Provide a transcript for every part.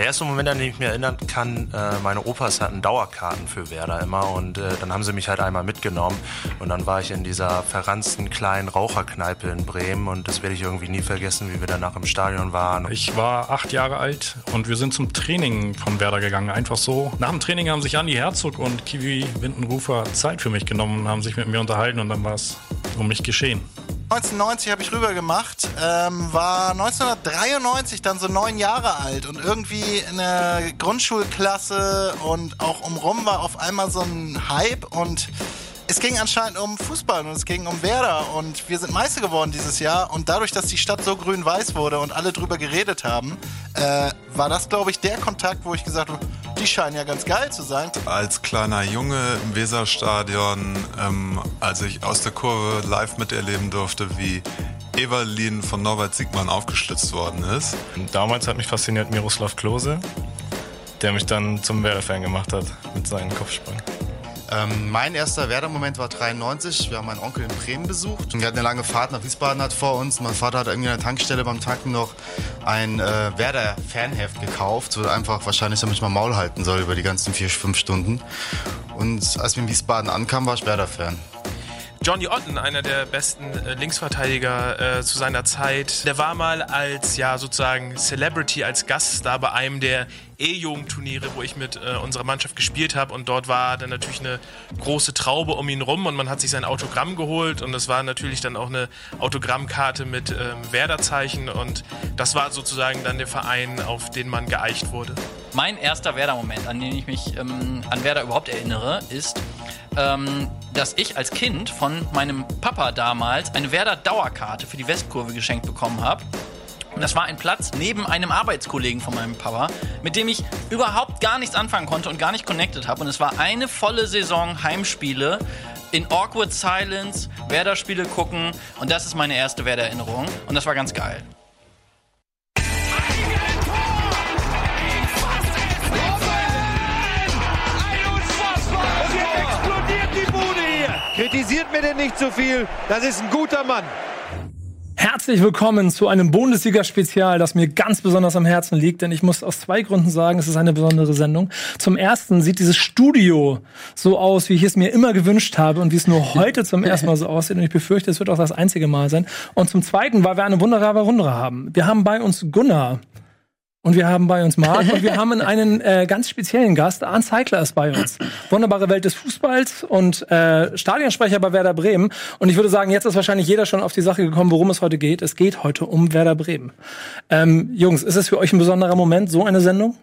Der erste Moment, an den ich mich erinnern kann, äh, meine Opas hatten Dauerkarten für Werder immer und äh, dann haben sie mich halt einmal mitgenommen und dann war ich in dieser verranzten kleinen Raucherkneipe in Bremen und das werde ich irgendwie nie vergessen, wie wir danach im Stadion waren. Ich war acht Jahre alt und wir sind zum Training von Werder gegangen, einfach so. Nach dem Training haben sich Andi Herzog und Kiwi Windenrufer Zeit für mich genommen und haben sich mit mir unterhalten und dann war es um mich geschehen. 1990 habe ich rüber gemacht, ähm, war 1993 dann so neun Jahre alt und irgendwie in der Grundschulklasse und auch umrum war auf einmal so ein Hype und es ging anscheinend um Fußball und es ging um Werder und wir sind Meister geworden dieses Jahr und dadurch, dass die Stadt so grün-weiß wurde und alle drüber geredet haben, äh, war das, glaube ich, der Kontakt, wo ich gesagt habe, die scheinen ja ganz geil zu sein. Als kleiner Junge im Weserstadion, ähm, als ich aus der Kurve live miterleben durfte, wie Evalin von Norbert Siegmann aufgeschlitzt worden ist. Damals hat mich fasziniert Miroslav Klose, der mich dann zum Werder-Fan gemacht hat mit seinen Kopfsprüngen. Ähm, mein erster Werder-Moment war 93. Wir haben meinen Onkel in Bremen besucht. Wir hatten eine lange Fahrt nach Wiesbaden hat vor uns. Mein Vater hat irgendwie an der Tankstelle beim Tanken noch ein äh, Werder-Fanheft gekauft. So einfach wahrscheinlich, damit ich mal Maul halten soll über die ganzen vier, fünf Stunden. Und als wir in Wiesbaden ankamen, war ich Werder-Fan. Johnny Otten, einer der besten äh, Linksverteidiger äh, zu seiner Zeit, der war mal als ja sozusagen Celebrity, als Gaststar bei einem der E-Jugendturniere, wo ich mit äh, unserer Mannschaft gespielt habe und dort war dann natürlich eine große Traube um ihn rum und man hat sich sein Autogramm geholt und es war natürlich dann auch eine Autogrammkarte mit ähm, Werder-Zeichen und das war sozusagen dann der Verein, auf den man geeicht wurde. Mein erster Werder-Moment, an den ich mich ähm, an Werder überhaupt erinnere, ist, ähm, dass ich als Kind von meinem Papa damals eine Werder-Dauerkarte für die Westkurve geschenkt bekommen habe. Und das war ein Platz neben einem Arbeitskollegen von meinem Papa, mit dem ich überhaupt gar nichts anfangen konnte und gar nicht connected habe. Und es war eine volle Saison Heimspiele in Awkward Silence, Werder-Spiele gucken. Und das ist meine erste Werder-Erinnerung. Und das war ganz geil. Und jetzt explodiert die Bude hier. Kritisiert mir denn nicht so viel. Das ist ein guter Mann. Herzlich willkommen zu einem Bundesliga-Spezial, das mir ganz besonders am Herzen liegt, denn ich muss aus zwei Gründen sagen, es ist eine besondere Sendung. Zum ersten sieht dieses Studio so aus, wie ich es mir immer gewünscht habe und wie es nur heute zum ersten Mal so aussieht und ich befürchte, es wird auch das einzige Mal sein. Und zum zweiten, weil wir eine wunderbare Runde haben. Wir haben bei uns Gunnar. Und wir haben bei uns Marc und wir haben einen äh, ganz speziellen Gast. Arndt Zeigler ist bei uns. Wunderbare Welt des Fußballs und äh, Stadionsprecher bei Werder Bremen. Und ich würde sagen, jetzt ist wahrscheinlich jeder schon auf die Sache gekommen, worum es heute geht. Es geht heute um Werder Bremen. Ähm, Jungs, ist es für euch ein besonderer Moment, so eine Sendung?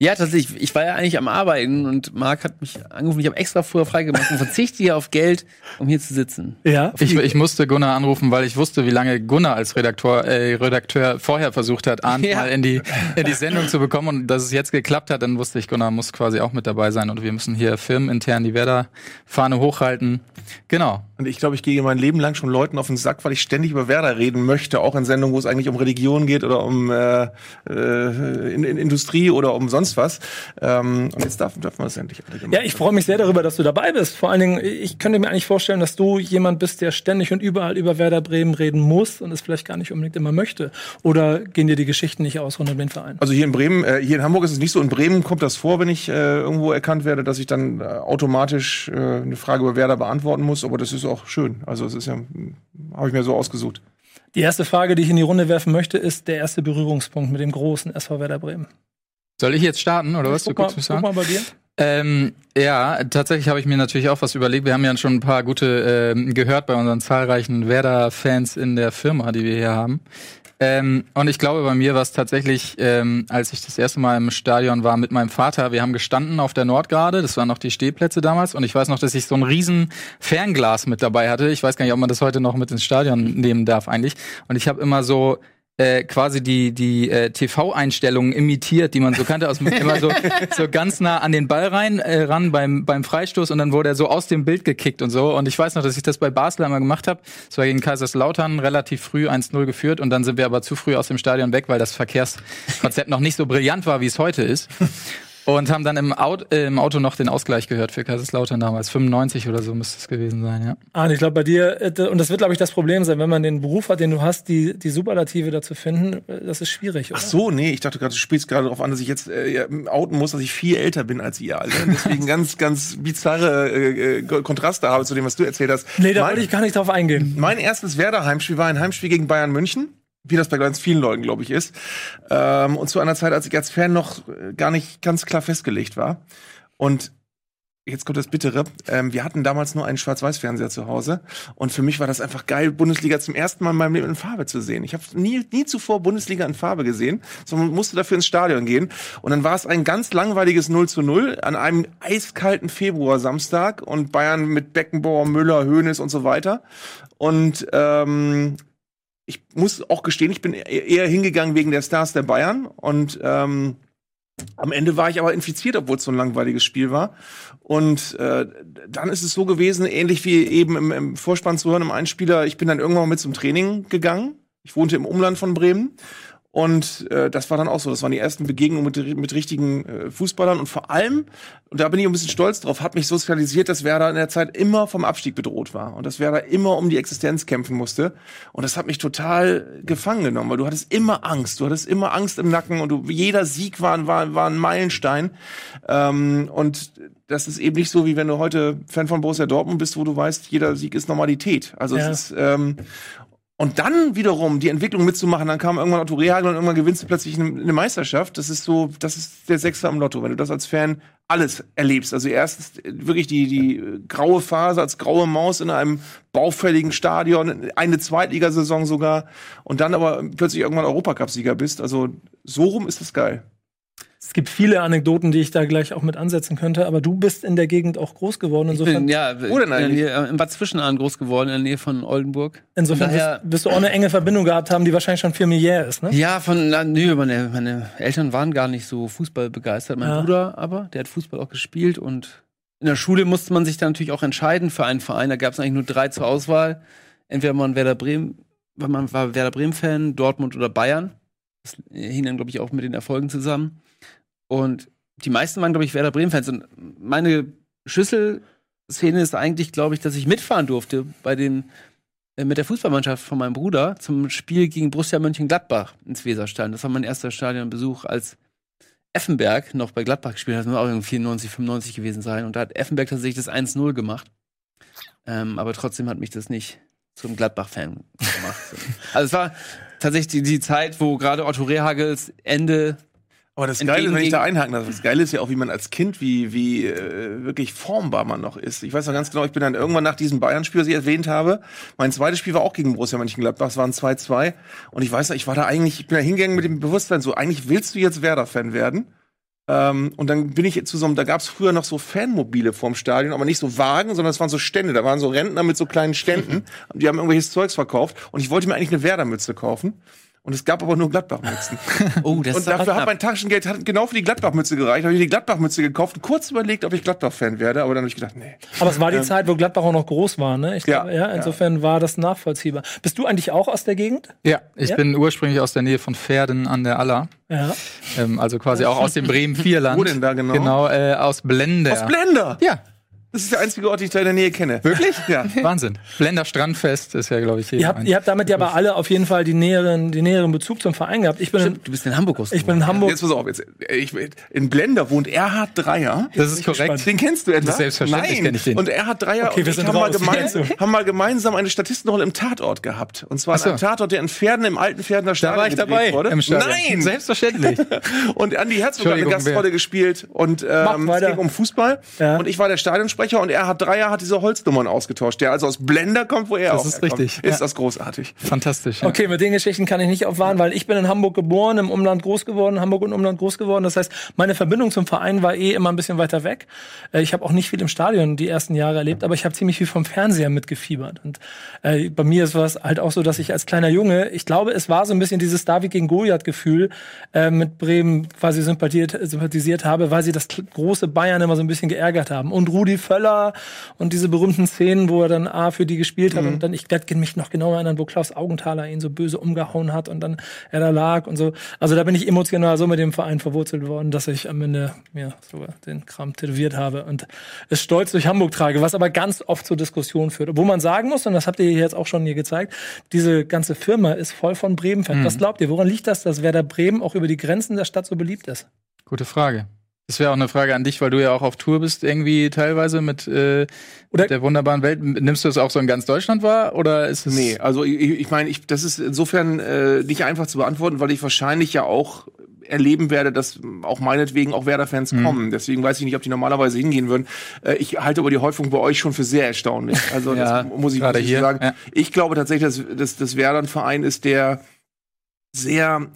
Ja, tatsächlich. Ich war ja eigentlich am Arbeiten und Marc hat mich angerufen. Ich habe extra früher freigemacht und verzichte hier auf Geld, um hier zu sitzen. Ja. Ich, ich musste Gunnar anrufen, weil ich wusste, wie lange Gunnar als Redakteur, äh, Redakteur vorher versucht hat, Arndt Ja. mal in die, in die Sendung zu bekommen. Und dass es jetzt geklappt hat, dann wusste ich, Gunnar muss quasi auch mit dabei sein. Und wir müssen hier firmenintern die Werder-Fahne hochhalten. Genau. Und ich glaube, ich gehe mein Leben lang schon Leuten auf den Sack, weil ich ständig über Werder reden möchte, auch in Sendungen, wo es eigentlich um Religion geht oder um äh, äh, in, in Industrie oder um sonst was. Ähm, und jetzt darf, darf man das endlich Ja, ich freue mich sehr darüber, dass du dabei bist. Vor allen Dingen, ich könnte mir eigentlich vorstellen, dass du jemand bist, der ständig und überall über Werder Bremen reden muss und es vielleicht gar nicht unbedingt immer möchte. Oder gehen dir die Geschichten nicht aus rund um den Verein? Also hier in Bremen, äh, hier in Hamburg ist es nicht so. In Bremen kommt das vor, wenn ich äh, irgendwo erkannt werde, dass ich dann äh, automatisch äh, eine Frage über Werder beantworten muss. Aber das ist auch schön. Also es ist ja, habe ich mir so ausgesucht. Die erste Frage, die ich in die Runde werfen möchte, ist der erste Berührungspunkt mit dem großen SV Werder Bremen. Soll ich jetzt starten oder was? Guck Du mal, guckst mich guck an? mal bei dir. Ähm, ja, tatsächlich habe ich mir natürlich auch was überlegt. Wir haben ja schon ein paar gute ähm, gehört bei unseren zahlreichen Werder-Fans in der Firma, die wir hier haben. Ähm, und ich glaube, bei mir war es tatsächlich, ähm, als ich das erste Mal im Stadion war mit meinem Vater, wir haben gestanden auf der Nordgarde, das waren noch die Stehplätze damals, und ich weiß noch, dass ich so ein riesen Fernglas mit dabei hatte. Ich weiß gar nicht, ob man das heute noch mit ins Stadion nehmen darf eigentlich. Und ich habe immer so äh, quasi die die äh, TV-Einstellungen imitiert, die man so kannte, aus dem, immer so so ganz nah an den Ball rein äh, ran beim beim Freistoß und dann wurde er so aus dem Bild gekickt und so und ich weiß noch, dass ich das bei Basel einmal gemacht habe. Das war gegen Kaiserslautern relativ früh 1-0 geführt und dann sind wir aber zu früh aus dem Stadion weg, weil das Verkehrskonzept noch nicht so brillant war, wie es heute ist. Und haben dann im Auto, äh, im Auto noch den Ausgleich gehört für Kaiserslautern damals. 95 oder so müsste es gewesen sein, ja. Ah, und ich glaube bei dir, äh, und das wird, glaube ich, das Problem sein, wenn man den Beruf hat, den du hast, die, die Superlative dazu finden, äh, das ist schwierig, oder? Ach so, nee, ich dachte gerade, du spielst gerade darauf an, dass ich jetzt äh, ja, outen muss, dass ich viel älter bin als ihr alle. Deswegen ganz, ganz bizarre äh, äh, Kontraste habe zu dem, was du erzählt hast. Nee, da Mein- wollte ich gar nicht drauf eingehen. Mein erstes Werder-Heimspiel war ein Heimspiel gegen Bayern München, wie das bei ganz vielen Leuten, glaube ich, ist. Ähm, und zu einer Zeit, als ich als Fan noch äh, gar nicht ganz klar festgelegt war. Und jetzt kommt das Bittere. Ähm, wir hatten damals nur einen Schwarz-Weiß-Fernseher zu Hause. Und für mich war das einfach geil, Bundesliga zum ersten Mal in meinem Leben in Farbe zu sehen. Ich habe nie, nie zuvor Bundesliga in Farbe gesehen, sondern musste dafür ins Stadion gehen. Und dann war es ein ganz langweiliges 0 zu 0 an einem eiskalten Februar-Samstag und Bayern mit Beckenbauer, Müller, Hoeneß und so weiter. Und ähm, ich muss auch gestehen, ich bin e- eher hingegangen wegen der Stars der Bayern und ähm, am Ende war ich aber infiziert, obwohl es so ein langweiliges Spiel war. Und äh, dann ist es so gewesen, ähnlich wie eben im, im Vorspann zu hören, im Einspieler, ich bin dann irgendwann mit zum Training gegangen. Ich wohnte im Umland von Bremen. Und äh, das war dann auch so. Das waren die ersten Begegnungen mit, mit richtigen äh, Fußballern. Und vor allem, und da bin ich ein bisschen stolz drauf, hat mich sozialisiert, dass Werder in der Zeit immer vom Abstieg bedroht war. Und dass Werder immer um die Existenz kämpfen musste. Und das hat mich total gefangen genommen, weil du hattest immer Angst. Du hattest immer Angst im Nacken und du, jeder Sieg war, war, war ein Meilenstein. Ähm, und das ist eben nicht so, wie wenn du heute Fan von Borussia Dortmund bist, wo du weißt, jeder Sieg ist Normalität. Also Ja. es ist, ähm, und dann wiederum die Entwicklung mitzumachen, dann kam irgendwann Otto Rehagel und irgendwann gewinnst du plötzlich eine, Meisterschaft. Das ist so, das ist der Sechste am Lotto, wenn du das als Fan alles erlebst. Also erstens wirklich die, die graue Phase als graue Maus in einem baufälligen Stadion, eine Zweitligasaison sogar, und dann aber plötzlich irgendwann Europacup-Sieger bist. Also so rum ist das geil. Es gibt viele Anekdoten, die ich da gleich auch mit ansetzen könnte, aber du bist in der Gegend auch groß geworden. Ich Insofern, bin ja Wo denn in der? Nähe, äh, in Bad Zwischenahn groß geworden, in der Nähe von Oldenburg. insofern daher- wirst, wirst du auch eine enge Verbindung gehabt haben, die wahrscheinlich schon familiär ist, ne? Ja, von, na, nö, meine, meine Eltern waren gar nicht so Fußball begeistert. Mein Ja. Bruder aber, der hat Fußball auch gespielt und in der Schule musste man sich dann natürlich auch entscheiden für einen Verein. Da gab es eigentlich nur drei zur Auswahl. Entweder man Werder Bremen, man war Werder Bremen-Fan, Dortmund oder Bayern. Das hing dann, glaube ich, auch mit den Erfolgen zusammen. Und die meisten waren, glaube ich, Werder Bremen-Fans. Und meine Schlüsselszene ist eigentlich, glaube ich, dass ich mitfahren durfte bei den äh, mit der Fußballmannschaft von meinem Bruder zum Spiel gegen Borussia Mönchengladbach ins Weserstadion. Das war mein erster Stadionbesuch als Effenberg noch bei Gladbach gespielt hat. Das muss auch irgendwie 94, 95 gewesen sein. Und da hat Effenberg tatsächlich das 1-0 gemacht. Ähm, aber trotzdem hat mich das nicht zum Gladbach-Fan gemacht. also es war tatsächlich die, die Zeit, wo gerade Otto Rehagels Ende Aber das Geile, wenn ich da einhaken darf, das Geile ist ja auch, wie man als Kind, wie, wie äh, wirklich formbar man noch ist. Ich weiß noch ganz genau, ich bin dann irgendwann nach diesem Bayern-Spiel, das ich erwähnt habe, mein zweites Spiel war auch gegen Borussia Mönchengladbach, es waren 2-2. Und ich weiß noch, ich war da eigentlich, ich bin da hingegangen mit dem Bewusstsein, so, eigentlich willst du jetzt Werder-Fan werden. Ähm, und dann bin ich zu so einem, da gab es früher noch so Fanmobile vorm Stadion, aber nicht so Wagen, sondern es waren so Stände. Da waren so Rentner mit so kleinen Ständen. und die haben irgendwelches Zeugs verkauft. Und ich wollte mir eigentlich eine Werder-Mütze kaufen. Und es gab aber nur Gladbach-Mützen. Oh, das Und ist dafür hat mein Taschengeld hat genau für die Gladbach-Mütze gereicht. Habe ich die Gladbach-Mütze gekauft und kurz überlegt, ob ich Gladbach-Fan werde, aber dann habe ich gedacht, nee. Aber es war die Ähm, Zeit, wo Gladbach auch noch groß war, ne? Ich Ja, glaube, ja, insofern war das nachvollziehbar. Bist du eigentlich auch aus der Gegend? Ja, ich Ja? bin ursprünglich aus der Nähe von Pferden an der Aller. Ja. Ähm, also quasi auch aus dem Bremen-Vierland. Wo denn da genau? Genau, äh, aus Blender. Aus Blender! Ja, Das ist der einzige Ort, den ich da in der Nähe kenne. Wirklich? Ja. Wahnsinn. Blender Strandfest ist ja, glaube ich, hier. Ihr habt, ihr habt damit ja aber alle auf jeden Fall die näheren, die näheren Bezug zum Verein gehabt. Ich bin, in, Du bist in Hamburg groß ich bin in Hamburg. Jetzt pass auf, jetzt, ich, in Blender wohnt Erhard Dreier. das ist korrekt. gespannt. Den kennst du etwa? Das ist selbstverständlich Nein. kenn ich den. Und Erhard Dreier Okay, und wir ich sind haben mal, gemeinsam, haben mal gemeinsam eine Statistenrolle im Tatort gehabt. Und zwar so. in einem Tatort, der in Pferden, im alten Pferdener Da Stadion war ich dabei wurde. im Stadion. Nein! Selbstverständlich. Und Andi Herzog hat eine Gastrolle gespielt und Mach ähm, es weiter. ging um Fußball. Ja. Und ich war der Stadionsprecher und er hat Dreier hat diese Holznummern ausgetauscht, der also aus Blender kommt, wo er Das auch ist herkommt. richtig, Ist ja. das großartig. Fantastisch. Ja. Okay, mit den Geschichten kann ich nicht aufwarten, weil ich bin in Hamburg geboren, im Umland groß geworden, Hamburg und Umland groß geworden. Das heißt, meine Verbindung zum Verein war eh immer ein bisschen weiter weg. Äh, Ich habe auch nicht viel im Stadion die ersten Jahre erlebt, aber ich habe ziemlich viel vom Fernseher mitgefiebert. Und äh, bei mir ist es halt auch so, dass ich als kleiner Junge, ich glaube, es war so ein bisschen dieses David gegen Goliath-Gefühl äh, mit Bremen quasi sympathiert, sympathisiert habe, weil sie das große Bayern immer so ein bisschen geärgert haben. Und Rudi Völler und diese berühmten Szenen, wo er dann A für die gespielt hat Mhm. und dann, ich werde mich noch genau erinnern, wo Klaus Augenthaler ihn so böse umgehauen hat und dann er da lag und so. Also da bin ich emotional so mit dem Verein verwurzelt worden, dass ich am Ende mir sogar den Kram tätowiert habe und es stolz durch Hamburg trage, was aber ganz oft zur Diskussion führt. Wo man sagen muss, und das habt ihr jetzt auch schon hier gezeigt, diese ganze Firma ist voll von Bremen-Fans. Mhm. Was glaubt ihr, woran liegt das, dass Werder Bremen auch über die Grenzen der Stadt so beliebt ist? Gute Frage. Das wäre auch eine Frage an dich, weil du ja auch auf Tour bist, irgendwie teilweise mit, äh, mit der wunderbaren Welt. Nimmst du das auch so in ganz Deutschland wahr? Oder ist es. Nee, also ich, ich meine, ich, das ist insofern äh, nicht einfach zu beantworten, weil ich wahrscheinlich ja auch erleben werde, dass auch meinetwegen auch Werder-Fans Mhm. kommen. Deswegen weiß ich nicht, ob die normalerweise hingehen würden. Äh, ich halte aber die Häufung bei euch schon für sehr erstaunlich. Also Ja, das muss ich muss ich hier, sagen. ja. Ich glaube tatsächlich, dass, dass, dass Werder ein Verein ist, der sehr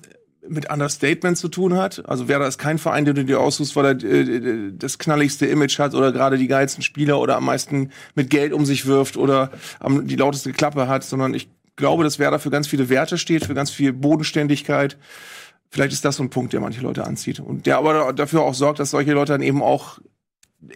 mit Understatement zu tun hat. Also Werder ist kein Verein, den du dir aussuchst, weil er äh, das knalligste Image hat oder gerade die geilsten Spieler oder am meisten mit Geld um sich wirft oder am, die lauteste Klappe hat, sondern ich glaube, dass Werder für ganz viele Werte steht, für ganz viel Bodenständigkeit. Vielleicht ist das so ein Punkt, der manche Leute anzieht und der aber dafür auch sorgt, dass solche Leute dann eben auch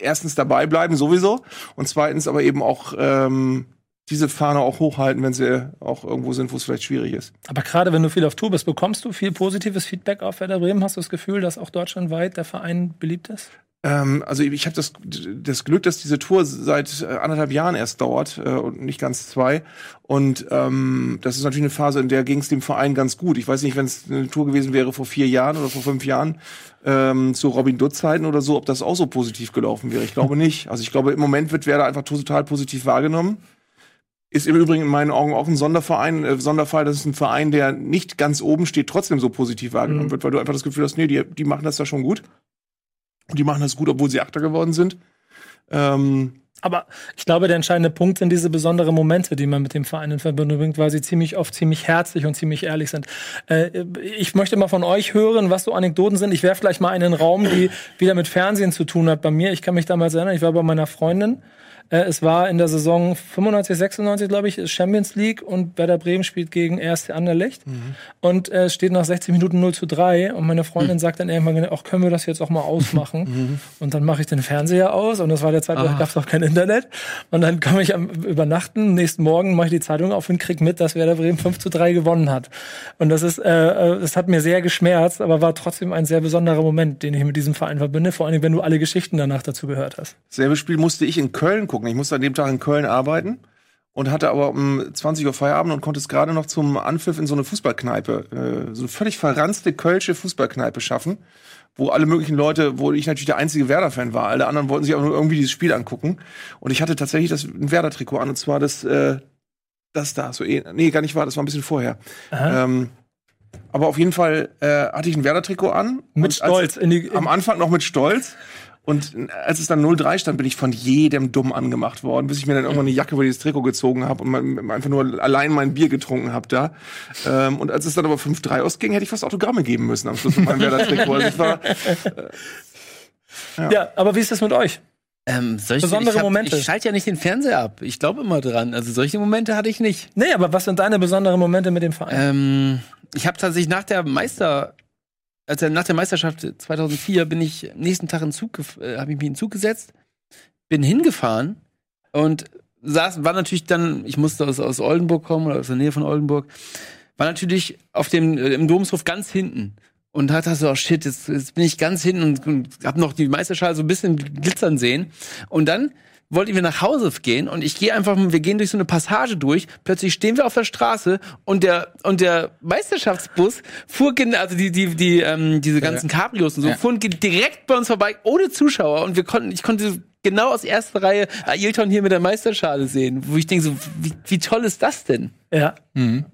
erstens dabei bleiben sowieso und zweitens aber eben auch ähm, diese Fahne auch hochhalten, wenn sie auch irgendwo sind, wo es vielleicht schwierig ist. Aber gerade wenn du viel auf Tour bist, bekommst du viel positives Feedback auf Werder Bremen? Hast du das Gefühl, dass auch deutschlandweit der Verein beliebt ist? Ähm, also ich habe das, das Glück, dass diese Tour seit äh, anderthalb Jahren erst dauert äh, und nicht ganz zwei. Und ähm, das ist natürlich eine Phase, in der ging es dem Verein ganz gut. Ich weiß nicht, wenn es eine Tour gewesen wäre vor vier Jahren oder vor fünf Jahren ähm, zu Robin Dutt-Zeiten oder so, ob das auch so positiv gelaufen wäre. Ich glaube nicht. Also ich glaube, im Moment wird Werder einfach total positiv wahrgenommen. Ist im Übrigen in meinen Augen auch ein Sonderverein, äh, Sonderfall. Das ist ein Verein, der nicht ganz oben steht, trotzdem so positiv wahrgenommen Mhm. wird, weil du einfach das Gefühl hast, nee, die, die machen das da schon gut. Und die machen das gut, obwohl sie Achter geworden sind. Ähm, Aber ich glaube, der entscheidende Punkt sind diese besonderen Momente, die man mit dem Verein in Verbindung bringt, weil sie ziemlich oft ziemlich herzlich und ziemlich ehrlich sind. Äh, ich möchte mal von euch hören, was so Anekdoten sind. Ich werfe vielleicht mal einen Raum, die wieder mit Fernsehen zu tun hat bei mir. Ich kann mich damals erinnern, ich war bei meiner Freundin. Äh, es war in der Saison 95, 96, glaube ich, Champions League und Werder Bremen spielt gegen 1. Anderlecht. Und äh, es steht nach 60 Minuten 0 zu 3 und meine Freundin sagt dann irgendwann, auch können wir das jetzt auch mal ausmachen? und dann mache ich den Fernseher aus und das war der Zeit, da gab es noch kein Internet. Und dann komme ich am Übernachten, nächsten Morgen mache ich die Zeitung auf und krieg mit, dass Werder Bremen 5 zu 3 gewonnen hat. Und das ist, äh, äh, das hat mir sehr geschmerzt, aber war trotzdem ein sehr besonderer Moment, den ich mit diesem Verein verbinde, vor allem wenn du alle Geschichten danach dazu gehört hast. Selbe Spiel musste ich in Köln gucken. Ich musste an dem Tag in Köln arbeiten und hatte aber um 20 Uhr Feierabend und konnte es gerade noch zum Anpfiff in so eine Fußballkneipe, äh, so eine völlig verranzte kölsche Fußballkneipe schaffen, wo alle möglichen Leute, wo ich natürlich der einzige Werder-Fan war. Alle anderen wollten sich aber nur irgendwie dieses Spiel angucken. Und ich hatte tatsächlich das ein Werder-Trikot an und zwar das, äh, das da, so eh, nee, gar nicht wahr, das war ein bisschen vorher. Ähm, aber auf jeden Fall äh, hatte ich ein Werder-Trikot an. Mit Stolz in die- am Anfang noch mit Stolz. Und als es dann 0-3 stand, bin ich von jedem dumm angemacht worden, bis ich mir dann irgendwann eine Jacke über dieses Trikot gezogen habe und einfach nur allein mein Bier getrunken habe da. Ähm, und als es dann aber 5-3 ausging, hätte ich fast Autogramme geben müssen am Schluss mit meinem Werder-Trikot. Also war, Ja. aber wie ist das mit euch? Ähm, solche, Besondere ich hab, Momente. Ich schalte ja nicht den Fernseher ab. Ich glaube immer dran. Also solche Momente hatte ich nicht. Nee, aber was sind deine besonderen Momente mit dem Verein? Ähm, ich habe tatsächlich nach der Meister, also nach der Meisterschaft 2004 bin ich am nächsten Tag in Zug, äh, habe ich mich in den Zug gesetzt, bin hingefahren und saß, war natürlich dann, ich musste aus, aus Oldenburg kommen oder aus der Nähe von Oldenburg, war natürlich auf dem äh, im Domshof ganz hinten und hat so, oh shit, jetzt, jetzt bin ich ganz hinten und, und hab noch die Meisterschale so ein bisschen glitzern sehen und dann wollten wir nach Hause gehen und ich gehe einfach, wir gehen durch so eine Passage durch, plötzlich stehen wir auf der Straße und der und der Meisterschaftsbus fuhr also die die die ähm, diese ganzen Cabrios und so Ja. fuhren direkt bei uns vorbei ohne Zuschauer und wir konnten ich konnte genau aus erster Reihe Ailton hier mit der Meisterschale sehen, wo ich denke so wie, wie toll ist das denn? Ja. Mhm.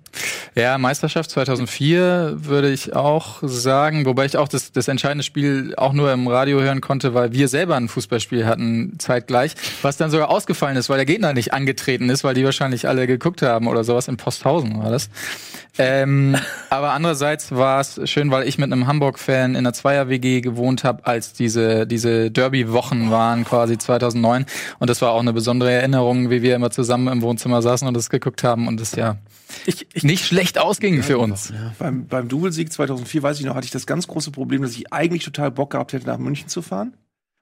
Ja, Meisterschaft 2004 würde ich auch sagen, wobei ich auch das, das entscheidende Spiel auch nur im Radio hören konnte, weil wir selber ein Fußballspiel hatten zeitgleich, was dann sogar ausgefallen ist, weil der Gegner nicht angetreten ist, weil die wahrscheinlich alle geguckt haben oder sowas. In Posthausen war das. Ähm, aber andererseits war es schön, weil ich mit einem Hamburg-Fan in einer Zweier-WG gewohnt habe, als diese, diese Derby-Wochen waren, quasi 2009. Und das war auch eine besondere Erinnerung, wie wir immer zusammen im Wohnzimmer saßen und das geguckt haben und es ja Ich, ich, nicht schlecht ausging für uns. beim, beim Doublesieg 2004, weiß ich noch, hatte ich das ganz große Problem, dass ich eigentlich total Bock gehabt hätte, nach München zu fahren.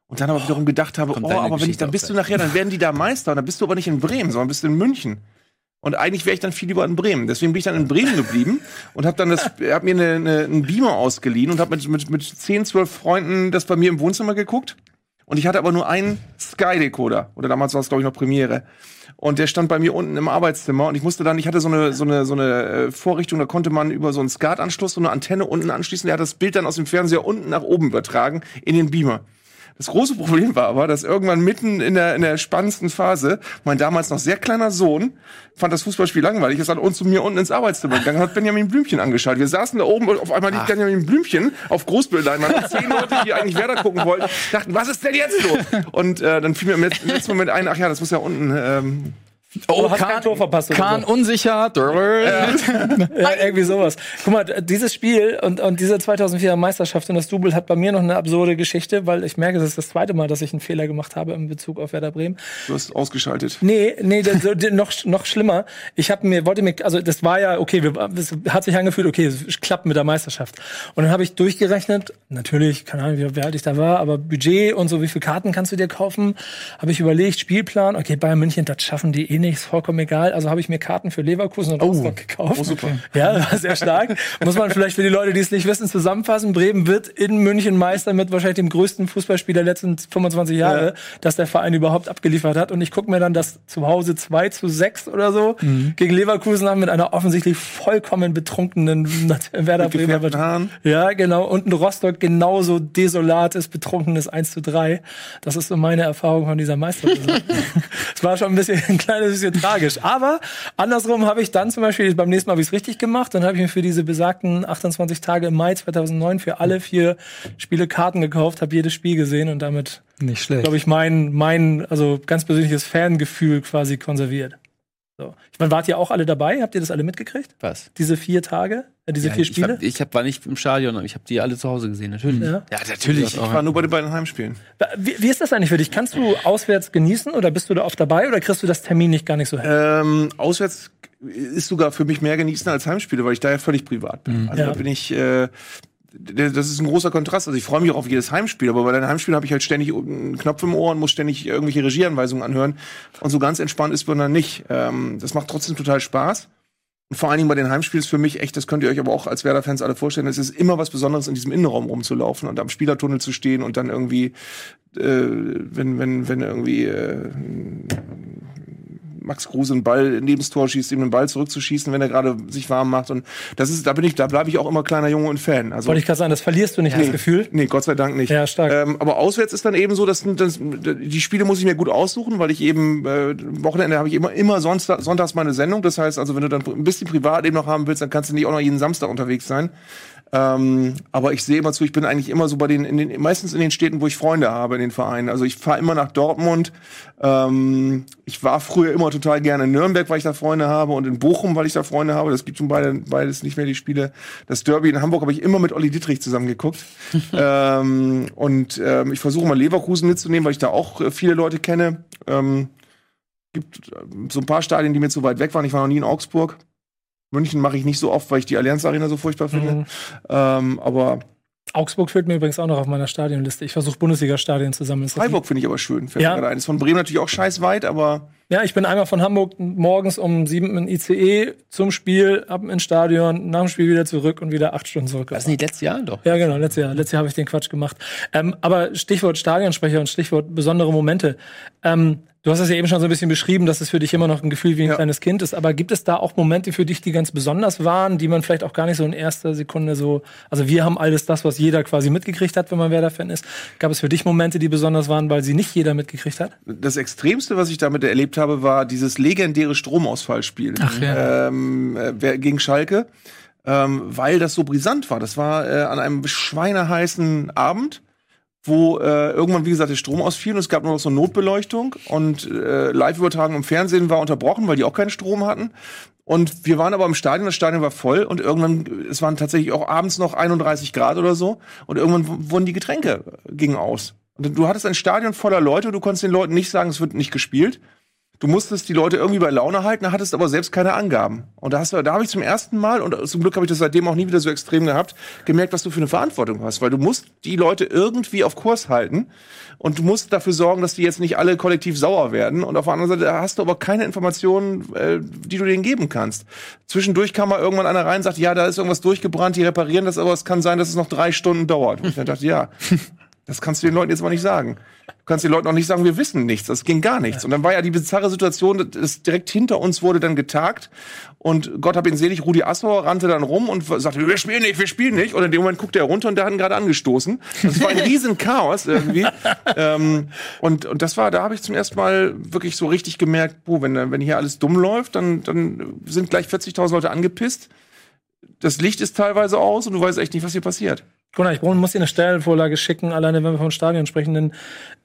Und dann aber wiederum gedacht habe, oh, aber wenn ich, Geschichte dann bist du nachher, dann werden die da Meister und dann bist du aber nicht in Bremen, sondern bist in München. Und eigentlich wäre ich dann viel lieber in Bremen. Deswegen bin ich dann in Bremen geblieben und habe dann das, hab mir eine, eine, einen Beamer ausgeliehen und habe mit, mit, mit 10, 12 Freunden das bei mir im Wohnzimmer geguckt. Und ich hatte aber nur einen Sky-Decoder. Oder damals war es, glaube ich, noch Premiere. Und der stand bei mir unten im Arbeitszimmer und ich musste dann, ich hatte so eine, so eine, so eine äh, Vorrichtung, da konnte man über so einen SCART-Anschluss so eine Antenne unten anschließen. Der hat das Bild dann aus dem Fernseher unten nach oben übertragen in den Beamer. Das große Problem war aber, dass irgendwann mitten in der, in der spannendsten Phase mein damals noch sehr kleiner Sohn fand das Fußballspiel langweilig, ist dann uns zu mir unten ins Arbeitszimmer gegangen und hat Benjamin Blümchen angeschaltet. Wir saßen da oben und auf einmal liegt Benjamin Blümchen auf Großbildleinwand. Zehn Leute, die eigentlich Werder gucken wollten, dachten, was ist denn jetzt los? Und äh, dann fiel mir im letzten, im letzten Moment ein, ach ja, das muss ja unten ähm, Oh, Du hast kein Tor verpasst Kahn so. unsicher. Ja, irgendwie sowas. Guck mal, dieses Spiel und, und diese 2004er Meisterschaft und das Double hat bei mir noch eine absurde Geschichte, weil ich merke, das ist das zweite Mal, dass ich einen Fehler gemacht habe in Bezug auf Werder Bremen. du hast ausgeschaltet. Nee, nee, das, noch, noch schlimmer. Ich habe mir, wollte mir, also das war ja, okay, wir, es hat sich angefühlt, okay, es klappt mit der Meisterschaft. Und dann habe ich durchgerechnet, natürlich, keine Ahnung, wie, wie alt ich da war, aber Budget und so, wie viel Karten kannst du dir kaufen? Habe ich überlegt, Spielplan, okay, Bayern München, das schaffen die eh nicht, ist vollkommen egal. Also habe ich mir Karten für Leverkusen und Rostock gekauft. Oh, super. Ja, war sehr stark. Muss man vielleicht für die Leute, die es nicht wissen, zusammenfassen. Bremen wird in München Meister mit wahrscheinlich dem größten Fußballspiel der letzten 25 Jahre, Ja. das der Verein überhaupt abgeliefert hat. Und ich gucke mir dann das zu Hause 2 zu 6 oder so Mhm. gegen Leverkusen an mit einer offensichtlich vollkommen betrunkenen Werder Bremer. Ja, genau. Und ein Rostock genauso desolates, betrunkenes 1 zu 3. Das ist so meine Erfahrung von dieser Meistersaison. Es war schon ein bisschen, ein kleines bisschen tragisch. Aber andersrum habe ich dann zum Beispiel, beim nächsten Mal habe ich es richtig gemacht. Dann habe ich mir für diese besagten 28 Tage im Mai 2009 für alle vier Spiele Karten gekauft, habe jedes Spiel gesehen und damit, Nicht schlecht. glaube ich, mein, mein, also ganz persönliches Fangefühl quasi konserviert. So. Ich meine, wart ihr auch alle dabei? Habt ihr das alle mitgekriegt? Was? Diese vier Tage? Äh, diese Ja, vier ich Spiele? hab, ich hab, war nicht im Stadion, aber ich habe die alle zu Hause gesehen, natürlich. Ja. natürlich. Ich war nur bei den beiden Heimspielen. Wie, wie ist das eigentlich für dich? Kannst du auswärts genießen oder bist du da oft dabei oder kriegst du das Termin nicht gar nicht so hin? Ähm, auswärts ist sogar für mich mehr genießen als Heimspiele, weil ich da ja völlig privat bin. Also Ja. da bin ich, äh, das ist ein großer Kontrast. Also ich freue mich auch auf jedes Heimspiel, aber bei den Heimspielen habe ich halt ständig einen Knopf im Ohr und muss ständig irgendwelche Regieanweisungen anhören. Und so ganz entspannt ist man dann nicht. Ähm, das macht trotzdem total Spaß. Und vor allen Dingen bei den Heimspielen ist für mich echt, das könnt ihr euch aber auch als Werder-Fans alle vorstellen, es ist immer was Besonderes, in diesem Innenraum rumzulaufen und am Spielertunnel zu stehen und dann irgendwie, äh, wenn, wenn, wenn irgendwie äh, Max Kruse einen Ball neben das Tor schießt, ihm den Ball zurückzuschießen, wenn er gerade sich warm macht. Und das ist, da bin ich, da bleibe ich auch immer kleiner Junge und Fan. Also Wollte ich gerade sagen, das verlierst du nicht, das Gefühl? Nee, Gott sei Dank nicht. Ja, stark. Ähm, aber auswärts ist dann eben so, dass, dass die Spiele muss ich mir gut aussuchen, weil ich eben äh, Wochenende habe ich immer immer Sonntag, sonntags meine Sendung. Das heißt, also wenn du dann ein bisschen Privatleben noch haben willst, dann kannst du nicht auch noch jeden Samstag unterwegs sein. Ähm, aber ich sehe immer zu, ich bin eigentlich immer so bei den, in den, meistens in den Städten, wo ich Freunde habe in den Vereinen. Also ich fahre immer nach Dortmund. Ähm, ich war früher immer total gerne in Nürnberg, weil ich da Freunde habe und in Bochum, weil ich da Freunde habe. Das gibt schon beide, beides nicht mehr die Spiele. Das Derby in Hamburg habe ich immer mit Olli Dittrich zusammen geguckt. ähm, und ähm, ich versuche mal Leverkusen mitzunehmen, weil ich da auch äh, viele Leute kenne. Ähm, gibt äh, so ein paar Stadien, die mir zu weit weg waren. Ich war noch nie in Augsburg. München mache ich nicht so oft, weil ich die Allianz Arena so furchtbar finde. Mhm. Ähm, aber Augsburg fehlt mir übrigens auch noch auf meiner Stadionliste. Ich versuche Bundesliga-Stadien zu sammeln. Freiburg finde ich aber schön. Fällt Ja. mir ein. Ist von Bremen natürlich auch scheiß weit, aber Ja, ich bin einmal von Hamburg morgens um sieben in ICE zum Spiel, ab ins Stadion, nach dem Spiel wieder zurück und wieder acht Stunden zurück. Das sind die letzten Jahre doch. Ja, genau, letztes Jahr. Letztes Jahr habe ich den Quatsch gemacht. Ähm, aber Stichwort Stadionsprecher und Stichwort besondere Momente. Ähm, du hast es ja eben schon so ein bisschen beschrieben, dass es für dich immer noch ein Gefühl wie ein Ja. kleines Kind ist. Aber gibt es da auch Momente für dich, die ganz besonders waren, die man vielleicht auch gar nicht so in erster Sekunde so, also wir haben alles das, was jeder quasi mitgekriegt hat, wenn man Werder-Fan ist. Gab es für dich Momente, die besonders waren, weil sie nicht jeder mitgekriegt hat? das Extremste, was ich damit erlebt habe, war dieses legendäre Stromausfallspiel Ach ja. ähm, äh, gegen Schalke, ähm, weil das so brisant war. Das war äh, an einem schweineheißen Abend, wo äh, irgendwann, wie gesagt, der Strom ausfiel und es gab nur noch so Notbeleuchtung und äh, Live-Übertragung im Fernsehen war unterbrochen, weil die auch keinen Strom hatten. Und wir waren aber im Stadion, das Stadion war voll und irgendwann, es waren tatsächlich auch abends noch 31 Grad oder so und irgendwann wurden die Getränke gingen aus. Und du hattest ein Stadion voller Leute, du konntest den Leuten nicht sagen, es wird nicht gespielt. Du musstest die Leute irgendwie bei Laune halten, hattest aber selbst keine Angaben. Und da hast du, da habe ich zum ersten Mal, und zum Glück habe ich das seitdem auch nie wieder so extrem gehabt, gemerkt, was du für eine Verantwortung hast. Weil du musst die Leute irgendwie auf Kurs halten und du musst dafür sorgen, dass die jetzt nicht alle kollektiv sauer werden. Und auf der anderen Seite hast du aber keine Informationen, äh, die du denen geben kannst. Zwischendurch kam mal irgendwann einer rein und sagt, ja, da ist irgendwas durchgebrannt, die reparieren das, aber es kann sein, dass es noch drei Stunden dauert. Und ich dann dachte, ja, das kannst du den Leuten jetzt mal nicht sagen. Du kannst den Leuten auch nicht sagen, wir wissen nichts. Das ging gar nichts. Und dann war ja die bizarre Situation, dass direkt hinter uns wurde dann getagt. Und Gott hab ihn selig, Rudi Assauer rannte dann rum und sagte, wir spielen nicht, wir spielen nicht. Und in dem Moment guckte er runter und der hat ihn gerade angestoßen. Das war ein riesen Chaos irgendwie. ähm, und, und das war, da habe ich zum ersten Mal wirklich so richtig gemerkt, boah, wenn, wenn hier alles dumm läuft, dann, dann sind gleich 40.000 Leute angepisst. Das Licht ist teilweise aus und du weißt echt nicht, was hier passiert. Gunnar, ich muss dir eine Stellenvorlage schicken, alleine wenn wir vom Stadion sprechen. Denn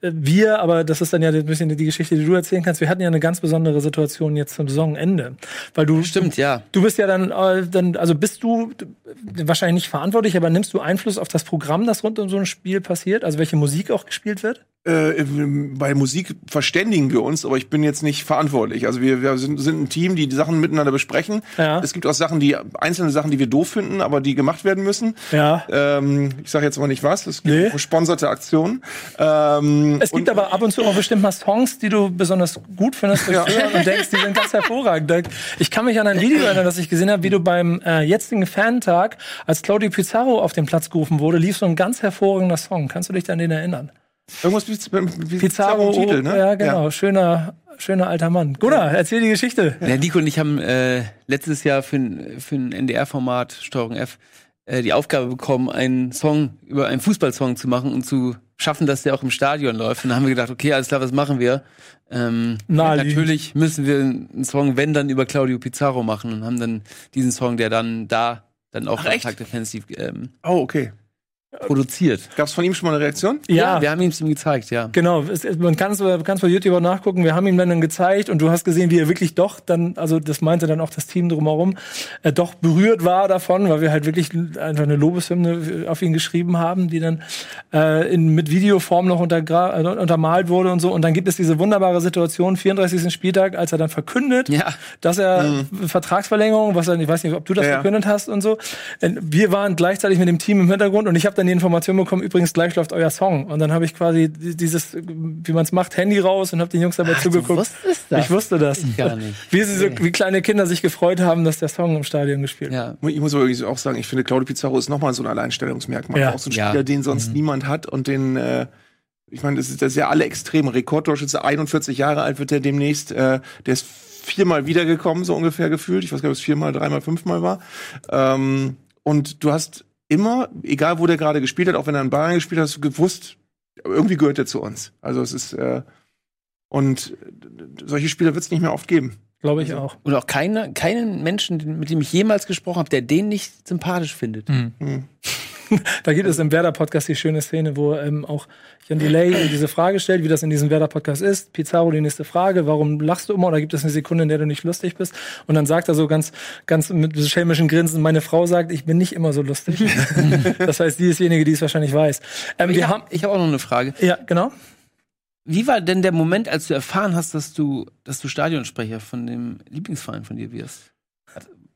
äh, wir, aber das ist dann ja ein bisschen die Geschichte, die du erzählen kannst. Wir hatten ja eine ganz besondere Situation jetzt zum Saisonende. Weil du. Stimmt, ja. Du bist ja dann, äh, dann, also bist du wahrscheinlich nicht verantwortlich, aber nimmst du Einfluss auf das Programm, das rund um so ein Spiel passiert? Also welche Musik auch gespielt wird? Äh, bei Musik verständigen wir uns, aber ich bin jetzt nicht verantwortlich. Also wir, wir sind, sind ein Team, die die Sachen miteinander besprechen. Ja. Es gibt auch Sachen, die einzelne Sachen, die wir doof finden, aber die gemacht werden müssen. Ja. Ähm, ich sage jetzt mal nicht was. Es gibt Nee. gesponserte Aktionen. Ähm, Es gibt aber ab und zu auch bestimmt mal Songs, die du besonders gut findest Hören und denkst, die sind ganz hervorragend. Ich kann mich an ein Video erinnern, das ich gesehen habe, wie du beim äh, jetzigen Fantag, als Claudio Pizarro auf den Platz gerufen wurde, lief so ein ganz hervorragender Song. Kannst du dich an den erinnern? Irgendwas mit, mit, mit Pizarro, Titel, ne? ja genau, schöner, schöner alter Mann. Gunnar, erzähl die Geschichte. Ja, Nico und ich haben äh, letztes Jahr für ein, für ein NDR-Format, Steuerung F, äh, die Aufgabe bekommen, einen Song über einen Fußballsong zu machen und zu schaffen, dass der auch im Stadion läuft. Und dann haben wir gedacht, okay, alles klar, was machen wir? Ähm, natürlich müssen wir einen Song, wenn dann über Claudio Pizarro machen und haben dann diesen Song, der dann da dann auch Ach, echt? Tag der Fans die, ähm, Oh, okay. Produziert. Gab es von ihm schon mal eine Reaktion? Ja, wir haben ihm ihm gezeigt, ja. Genau, es, es, man kann es man kann's bei YouTube auch nachgucken. Wir haben ihm dann, dann gezeigt und du hast gesehen, wie er wirklich doch dann, also das meinte dann auch das Team drumherum, äh, doch berührt war davon, weil wir halt wirklich einfach eine Lobeshymne auf ihn geschrieben haben, die dann äh, in, mit Videoform noch untergra äh, untermalt wurde und so. Und dann gibt es diese wunderbare Situation, 34. Spieltag, als er dann verkündet, Ja. dass er Vertragsverlängerung, was er, ich weiß nicht, ob du das Ja, ja. verkündet hast und so. Äh, Wir waren gleichzeitig mit dem Team im Hintergrund und ich habe dann die Information bekommen, übrigens gleich läuft euer Song. Und dann habe ich quasi di- dieses, wie man es macht, Handy raus und habe den Jungs dabei zugeguckt. wusstest das? Ich wusste das. Gar nicht. Wie, sie so, wie kleine Kinder sich gefreut haben, dass der Song im Stadion gespielt wird. Ja. Ich muss aber auch sagen, ich finde, Claudio Pizarro ist nochmal so ein Alleinstellungsmerkmal. Ja. Auch so ein Ja. Spieler, den sonst niemand hat und den, äh, ich meine, das ist, das ist ja alle extrem. Rekordtorschütze, 41 Jahre alt wird er demnächst. Äh, der ist viermal wiedergekommen, so ungefähr gefühlt. Ich weiß gar nicht, ob es viermal, dreimal, fünfmal war. Ähm, und du hast immer, egal wo der gerade gespielt hat, auch wenn er in Bayern gespielt hat, hast du gewusst, irgendwie gehört er zu uns. Also es ist, äh, und solche Spieler wird es nicht mehr oft geben. Glaube ich auch. Und auch keine, keinen Menschen, mit dem ich jemals gesprochen habe, der den nicht sympathisch findet. Da gibt es im Werder-Podcast die schöne Szene, wo ähm, auch Jan Delay diese Frage stellt, wie das in diesem Werder-Podcast ist. Pizarro die nächste Frage, warum lachst du immer? Oder gibt es eine Sekunde, in der du nicht lustig bist? Und dann sagt er so ganz, ganz mit schelmischen Grinsen, meine Frau sagt, ich bin nicht immer so lustig. das heißt, die ist diejenige, die es wahrscheinlich weiß. Ähm, Ich habe hab auch noch eine Frage. ja, genau. Wie war denn der Moment, als du erfahren hast, dass du, dass du Stadionsprecher von dem Lieblingsverein von dir wirst?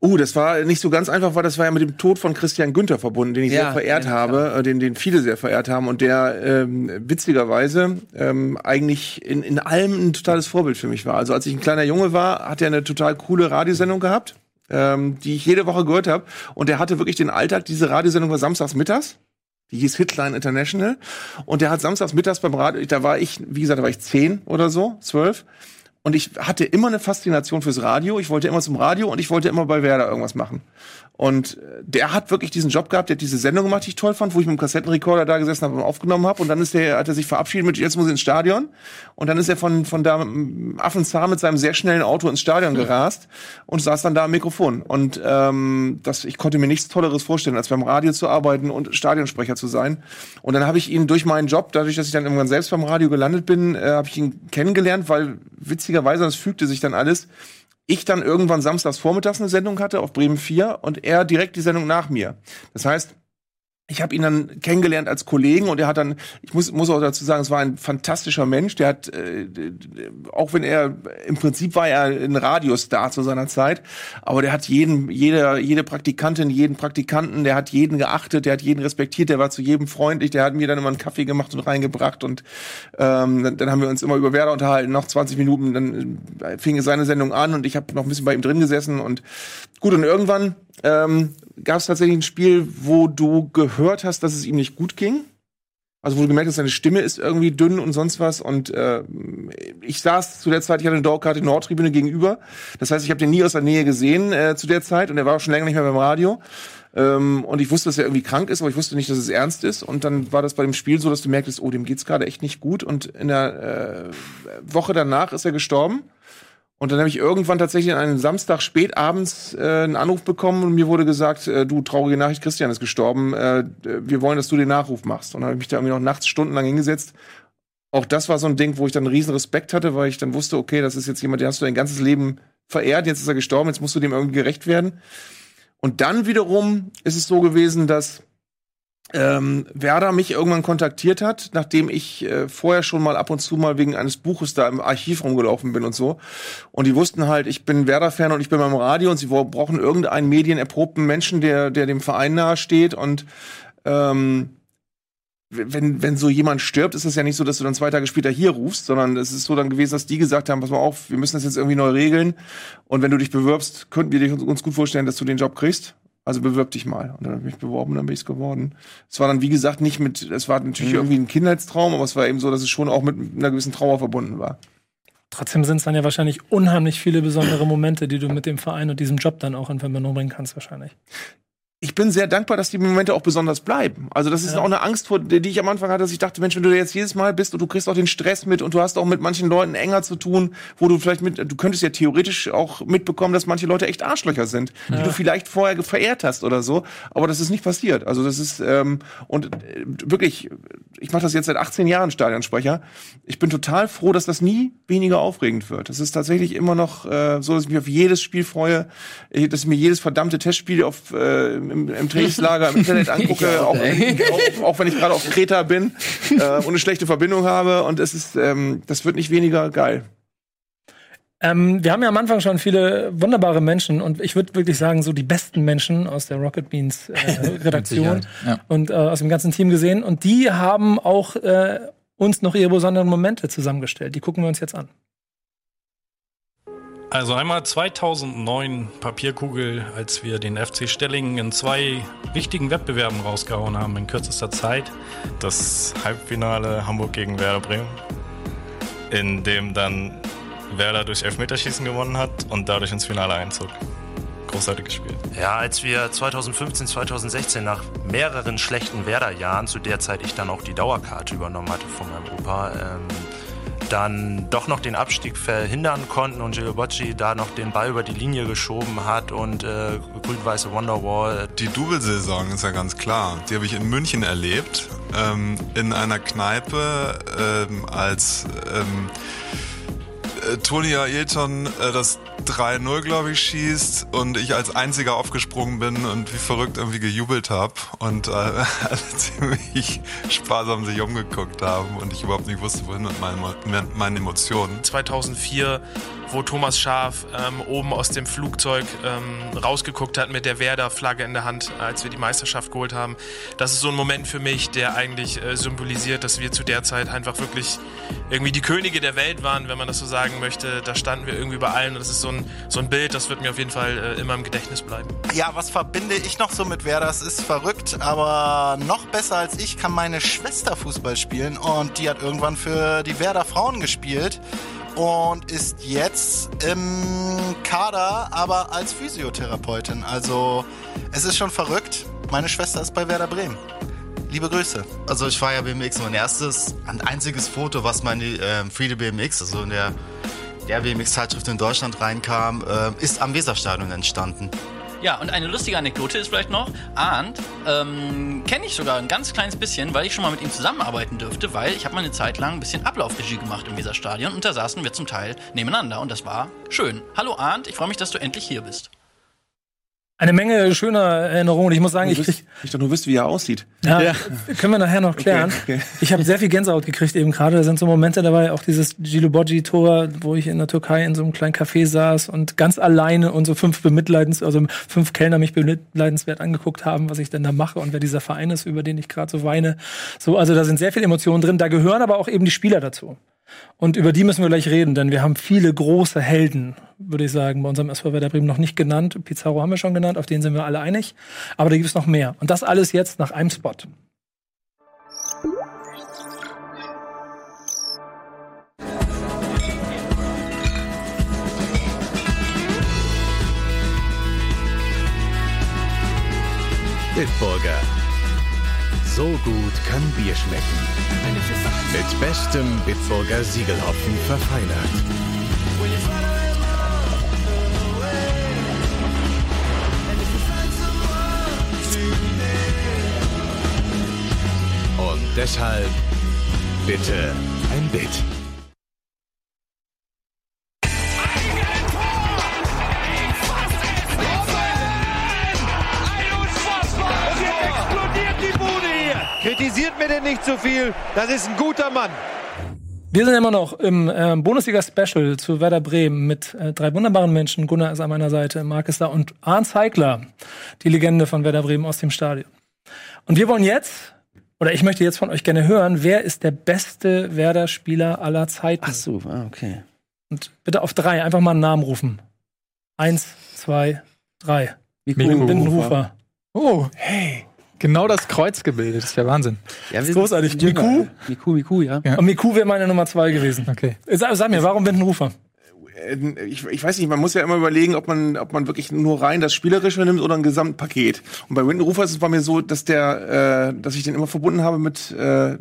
Uh, das war nicht so ganz einfach, weil das war ja mit dem Tod von Christian Günther verbunden, den ich Ja, sehr verehrt ja, habe, äh, den, den viele sehr verehrt haben und der ähm, witzigerweise ähm, eigentlich in, in allem ein totales Vorbild für mich war. Also als ich ein kleiner Junge war, hat er eine total coole Radiosendung gehabt, ähm, die ich jede Woche gehört habe. Und der hatte wirklich den Alltag, diese Radiosendung war samstags mittags. Die hieß Hitline International. Und der hat samstags mittags beim Radio, da war ich, wie gesagt, da war ich zehn oder so, zwölf. Und ich hatte immer eine Faszination fürs Radio. Ich wollte immer zum Radio und ich wollte immer bei Werder irgendwas machen. Und äh, der hat wirklich diesen Job gehabt, der hat diese Sendung gemacht, die ich toll fand, wo ich mit dem Kassettenrekorder da gesessen habe und aufgenommen habe. Und dann ist der, hat er sich verabschiedet mit, jetzt muss ich ins Stadion. Und dann ist er von, von da Affenzahn mit seinem sehr schnellen Auto ins Stadion gerast und saß dann da am Mikrofon. Und ähm, das, ich konnte mir nichts Tolleres vorstellen, als beim Radio zu arbeiten und Stadionsprecher zu sein. Und dann habe ich ihn durch meinen Job, dadurch, dass ich dann irgendwann selbst beim Radio gelandet bin, äh, habe ich ihn kennengelernt, weil witzigerweise, das fügte sich dann alles, ich dann irgendwann samstags vormittags eine Sendung hatte auf Bremen 4 und er direkt die Sendung nach mir. Das heißt, ich habe ihn dann kennengelernt als Kollegen und er hat dann, ich muss, muss auch dazu sagen, es war ein fantastischer Mensch. Der hat, äh, auch wenn er, im Prinzip war er ein Radiostar zu seiner Zeit, aber der hat jeden, jede, jede Praktikantin, jeden Praktikanten, der hat jeden geachtet, der hat jeden respektiert, der war zu jedem freundlich, der hat mir dann immer einen Kaffee gemacht und reingebracht und ähm, dann, dann haben wir uns immer über Werder unterhalten, noch 20 Minuten, dann fing seine Sendung an und ich habe noch ein bisschen bei ihm drin gesessen und gut, und irgendwann ähm, gab es tatsächlich ein Spiel, wo du gehört hast, dass es ihm nicht gut ging. Also wo du gemerkt hast, seine Stimme ist irgendwie dünn und sonst was. Und äh, ich saß zu der Zeit, ich hatte eine Dauerkarte Nordtribüne gegenüber. Das heißt, ich habe den nie aus der Nähe gesehen äh, zu der Zeit und er war auch schon länger nicht mehr beim Radio. Ähm, und ich wusste, dass er irgendwie krank ist, aber ich wusste nicht, dass es ernst ist. Und dann war das bei dem Spiel so, dass du merktest, oh, dem geht's gerade echt nicht gut. Und in der äh, Woche danach ist er gestorben. Und dann habe ich irgendwann tatsächlich an einem Samstag spätabends äh, einen Anruf bekommen und mir wurde gesagt, äh, du traurige Nachricht, Christian ist gestorben, äh, wir wollen, dass du den Nachruf machst. Und dann habe ich mich da irgendwie noch nachts stundenlang hingesetzt. Auch das war so ein Ding, wo ich dann einen riesen Respekt hatte, weil ich dann wusste, okay, das ist jetzt jemand, den hast du dein ganzes Leben verehrt, jetzt ist er gestorben, jetzt musst du dem irgendwie gerecht werden. Und dann wiederum ist es so gewesen, dass ähm, Werder mich irgendwann kontaktiert hat, nachdem ich äh, vorher schon mal ab und zu mal wegen eines Buches da im Archiv rumgelaufen bin und so. Und die wussten halt, ich bin Werder-Fan und ich bin beim Radio und sie brauchen irgendeinen medienerprobten Menschen, der, der dem Verein nahe steht. Und ähm, wenn, wenn so jemand stirbt, ist es ja nicht so, dass du dann zwei Tage später hier rufst, sondern es ist so dann gewesen, dass die gesagt haben, pass mal auf, wir müssen das jetzt irgendwie neu regeln. Und wenn du dich bewirbst, könnten wir dich uns gut vorstellen, dass du den Job kriegst. Also bewirb dich mal. Und dann habe ich mich beworben und dann bin ich es geworden. Es war dann, wie gesagt, nicht mit, es war natürlich mhm. irgendwie ein Kindheitstraum, aber es war eben so, dass es schon auch mit einer gewissen Trauer verbunden war. Trotzdem sind es dann ja wahrscheinlich unheimlich viele besondere Momente, die du mit dem Verein und diesem Job dann auch in Verbindung bringen kannst, wahrscheinlich ich bin sehr dankbar, dass die Momente auch besonders bleiben. Also das ist ja. auch eine Angst, vor, die ich am Anfang hatte, dass ich dachte, Mensch, wenn du jetzt jedes Mal bist und du kriegst auch den Stress mit und du hast auch mit manchen Leuten enger zu tun, wo du vielleicht mit, du könntest ja theoretisch auch mitbekommen, dass manche Leute echt Arschlöcher sind, ja. die du vielleicht vorher verehrt hast oder so. Aber das ist nicht passiert. Also das ist ähm, und äh, wirklich, ich mache das jetzt seit 18 Jahren Stadionsprecher. Ich bin total froh, dass das nie weniger aufregend wird. Das ist tatsächlich immer noch äh, so, dass ich mich auf jedes Spiel freue, dass ich mir jedes verdammte Testspiel auf äh, im, im Trainingslager im Internet angucke, auch, auch, auch, wenn ich gerade auf Kreta bin äh, und eine schlechte Verbindung habe. Und es ist, ähm, das wird nicht weniger geil. Ähm, wir haben ja am Anfang schon viele wunderbare Menschen und ich würde wirklich sagen, so die besten Menschen aus der Rocket Beans äh, Redaktion ja. und äh, aus dem ganzen Team gesehen. Und die haben auch äh, uns noch ihre besonderen Momente zusammengestellt. Die gucken wir uns jetzt an. Also einmal 2009 Papierkugel, als wir den FC Stellingen in zwei wichtigen Wettbewerben rausgehauen haben in kürzester Zeit. Das Halbfinale Hamburg gegen Werder Bremen, in dem dann Werder durch Elfmeterschießen gewonnen hat und dadurch ins Finale einzog. Großartiges Spiel. Ja, als wir 2015, 2016 nach mehreren schlechten Werder-Jahren, zu der Zeit ich dann auch die Dauerkarte übernommen hatte von meinem Opa, ähm, dann doch noch den Abstieg verhindern konnten und Gilles Bocci da noch den Ball über die Linie geschoben hat und äh, grün-weiße Wonderwall. Die Double-Saison ist ja ganz klar. Die habe ich in München erlebt, ähm, in einer Kneipe ähm, als ähm, äh, Toni Ailton äh, das 3-0, glaube ich, schießt und ich als einziger aufgesprungen bin und wie verrückt irgendwie gejubelt habe und äh, alle ziemlich sparsam sich umgeguckt haben und ich überhaupt nicht wusste, wohin mit meinen, meinen Emotionen. 2004 wo Thomas Schaf ähm, oben aus dem Flugzeug ähm, rausgeguckt hat mit der Werder-Flagge in der Hand, als wir die Meisterschaft geholt haben. Das ist so ein Moment für mich, der eigentlich äh, symbolisiert, dass wir zu der Zeit einfach wirklich irgendwie die Könige der Welt waren, wenn man das so sagen möchte. Da standen wir irgendwie bei allen das ist so ein, so ein Bild, das wird mir auf jeden Fall äh, immer im Gedächtnis bleiben. Ja, was verbinde ich noch so mit Werder? Das ist verrückt, aber noch besser als ich kann meine Schwester Fußball spielen und die hat irgendwann für die Werder Frauen gespielt und ist jetzt im Kader, aber als Physiotherapeutin. Also es ist schon verrückt. Meine Schwester ist bei Werder Bremen. Liebe Grüße. Also ich war ja BMX mein erstes, ein einziges Foto, was meine äh, Friede BMX, also in der, der BMX-Zeitschrift in Deutschland reinkam, äh, ist am Weserstadion entstanden. Ja, und eine lustige Anekdote ist vielleicht noch, Arndt ähm, kenne ich sogar ein ganz kleines bisschen, weil ich schon mal mit ihm zusammenarbeiten dürfte, weil ich habe mal eine Zeit lang ein bisschen Ablaufregie gemacht im Weserstadion und da saßen wir zum Teil nebeneinander und das war schön. Hallo Arndt, ich freue mich, dass du endlich hier bist. Eine Menge schöner Erinnerungen. Ich muss sagen, Du ich krieg, ich doch nur wisst, wie er aussieht. ja, können wir nachher noch klären. Okay, okay. Ich habe sehr viel Gänsehaut gekriegt eben gerade. Da sind so Momente dabei, auch dieses Gilobogi-Tor, wo ich in der Türkei in so einem kleinen Café saß und ganz alleine und so fünf bemitleidens, also fünf Kellner mich bemitleidenswert angeguckt haben, was ich denn da mache und wer dieser Verein ist, über den ich gerade so weine. So, also da sind sehr viele Emotionen drin. Da gehören aber auch eben die Spieler dazu. Und über die müssen wir gleich reden, denn wir haben viele große Helden, würde ich sagen, bei unserem SV Werder Bremen noch nicht genannt. Pizarro haben wir schon genannt, auf den sind wir alle einig. Aber da gibt es noch mehr. Und das alles jetzt nach einem Spot. Bitburger. So gut kann Bier schmecken. Mit bestem Bitburger Siegelhopfen verfeinert. Und deshalb bitte ein Bit. Kritisiert mir denn nicht zu viel. Das ist ein guter Mann. Wir sind immer noch im äh, Bundesliga-Special zu Werder Bremen mit äh, drei wunderbaren Menschen. Gunnar ist an meiner Seite, Marc ist da und Arndt Zeigler, die Legende von Werder Bremen aus dem Stadion. Und wir wollen jetzt, oder ich möchte jetzt von euch gerne hören, wer ist der beste Werder-Spieler aller Zeiten? Ach so, ah, okay. Und bitte auf drei, einfach mal einen Namen rufen. Eins, zwei, drei. Miku Bindenhofer. Oh, hey. Genau das Kreuz gebildet, das ist ja Wahnsinn. Ja, Das ist großartig. Miku? Miku, Miku, ja. Und Miku wäre meine Nummer zwei gewesen. Okay. Sag, sag mir, warum Bindenhofer? Äh, Ich, ich weiß nicht, man muss ja immer überlegen, ob man, ob man wirklich nur rein das Spielerische nimmt oder ein Gesamtpaket. Und bei Windenrufer ist es bei mir so, dass der, äh, dass ich den immer verbunden habe mit äh,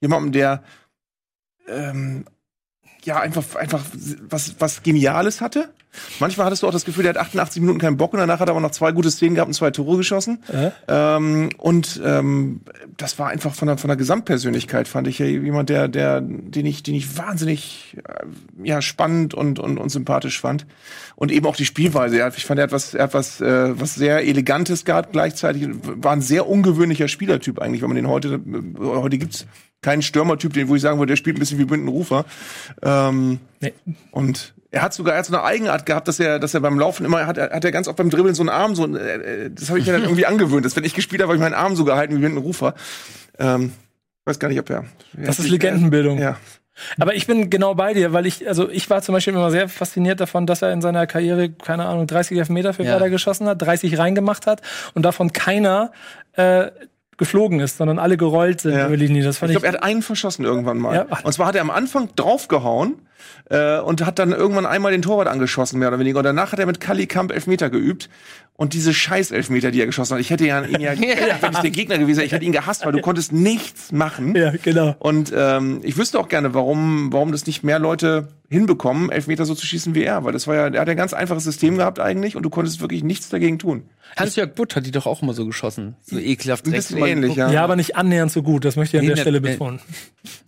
jemandem, der ähm, ja einfach, einfach was, was Geniales hatte. Manchmal hattest du auch das Gefühl, der hat 88 Minuten keinen Bock und danach hat er aber noch zwei gute Szenen gehabt und zwei Tore geschossen. Äh? Ähm, und ähm, das war einfach von der, von der Gesamtpersönlichkeit, fand ich ja jemand, der, der, den ich, den ich wahnsinnig äh, ja, spannend und, und, und sympathisch fand. Und eben auch die Spielweise. Ich fand, er hat was, er hat was, äh, was sehr Elegantes gehabt gleichzeitig. War ein sehr ungewöhnlicher Spielertyp eigentlich, wenn man den heute, äh, heute gibt's keinen Stürmertyp, den, wo ich sagen würde, der spielt ein bisschen wie Bindenrufer. Ähm, nee. Und er hat sogar er hat so eine Eigenart gehabt, dass er, dass er beim Laufen immer hat, hat er ganz oft beim Dribbeln so einen Arm so, äh, das habe ich mir dann irgendwie angewöhnt, dass wenn ich gespielt habe, habe ich meinen Arm so gehalten wie Bindenrufer. Ähm, weiß gar nicht, ob er. Das ist Legendenbildung. Ja. Aber ich bin genau bei dir, weil ich, also ich war zum Beispiel immer sehr fasziniert davon, dass er in seiner Karriere, keine Ahnung, 30 Elfmeter für Ja. Werder geschossen hat, 30 reingemacht hat und davon keiner äh, geflogen ist, sondern alle gerollt sind Ja. über die Linie. Das Ich fand ich, glaube, er hat einen verschossen irgendwann mal. Ja. Und zwar hat er am Anfang draufgehauen äh, und hat dann irgendwann einmal den Torwart angeschossen, mehr oder weniger. Und danach hat er mit Kalli Kamp Elfmeter geübt. Und diese scheiß Elfmeter, die er geschossen hat, ich hätte ja ihn ja, wenn ich der Gegner gewesen wäre, ich hätte ihn gehasst, weil du konntest nichts machen. Ja, genau. Und ähm, ich wüsste auch gerne, warum, warum das nicht mehr Leute hinbekommen, Elfmeter so zu schießen wie er. Weil das war ja, er hat ja ein ganz einfaches System gehabt eigentlich und du konntest wirklich nichts dagegen tun. Hans-Jörg Butt hat die doch auch immer so geschossen. So ekelhaft. Ein bisschen ähnlich, ja. ja, aber nicht annähernd so gut. Das möchte ich an Nee, der Stelle nee. betonen.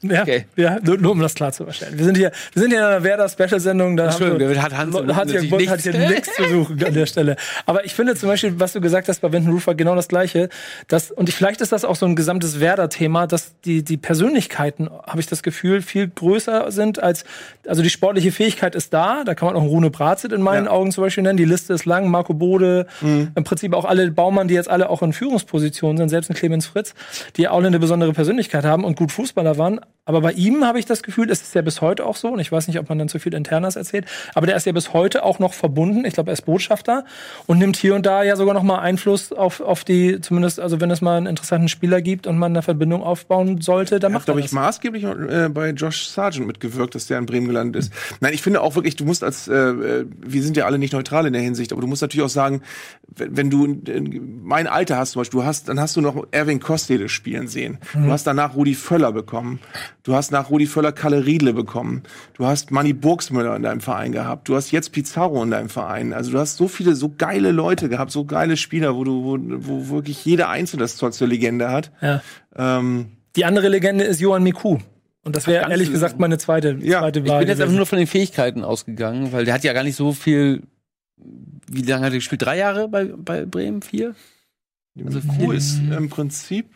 Ja, Okay. ja nur, nur um das klarzustellen. Wir sind hier, wir sind hier in einer Werder-Special-Sendung. Da hat Hans hat ja natürlich Bund hat nichts. hier nichts zu suchen an der Stelle. Aber ich finde zum Beispiel, was du gesagt hast bei Benton Roofer, genau das Gleiche. Dass, und ich, vielleicht ist das auch so ein gesamtes Werder-Thema, dass die, die Persönlichkeiten, habe ich das Gefühl, viel größer sind als, also die sportliche Fähigkeit ist da. Da kann man auch Rune Brazit in meinen Ja. Augen zum Beispiel nennen. Die Liste ist lang. Marco Bode, Mhm. im Prinzip auch alle Baumann, die jetzt alle auch in Führungspositionen sind, selbst ein Clemens Fritz, die alle eine besondere Persönlichkeit haben und gut Fußballer waren. Aber bei ihm habe ich das Gefühl, es ist ja bis heute auch so, und ich weiß nicht, ob man dann zu viel Internas erzählt, aber der ist ja bis heute auch noch verbunden. Ich glaube, er ist Botschafter und nimmt hier und da ja sogar noch mal Einfluss auf, auf die, zumindest, also wenn es mal einen interessanten Spieler gibt und man eine Verbindung aufbauen sollte, dann Er hat, macht er glaube das. ich, maßgeblich äh, bei Josh Sargent mitgewirkt, dass der in Bremen gelandet ist. Nein, ich finde auch wirklich, du musst als, äh, äh, wir sind ja alle nicht neutral in der Hinsicht, aber du musst natürlich auch sagen, wenn, wenn du äh, mein Alter hast zum Beispiel, du hast, dann hast du noch Erwin Kostede spielen sehen. Mhm. Du hast danach Rudi Völler bekommen. Du hast nach Rudi Völler Kalle Riedle bekommen. Du hast Manny Burgsmüller in deinem Verein gehabt. Du hast jetzt Pizarro in deinem Verein. Also du hast so viele, so geile Leute gehabt, so geile Spieler, wo du, wo, wo wirklich jeder Einzelne das Zeug zur Legende hat. Ja. Ähm, Die andere Legende ist Johann Miku. Und das wäre ehrlich gesagt meine zweite, Ja, zweite Ich Wahl. bin jetzt einfach nur von den Fähigkeiten ausgegangen, weil der hat ja gar nicht so viel wie lange hat er gespielt? Drei Jahre bei, bei Bremen? Vier? Also Miku ist im Prinzip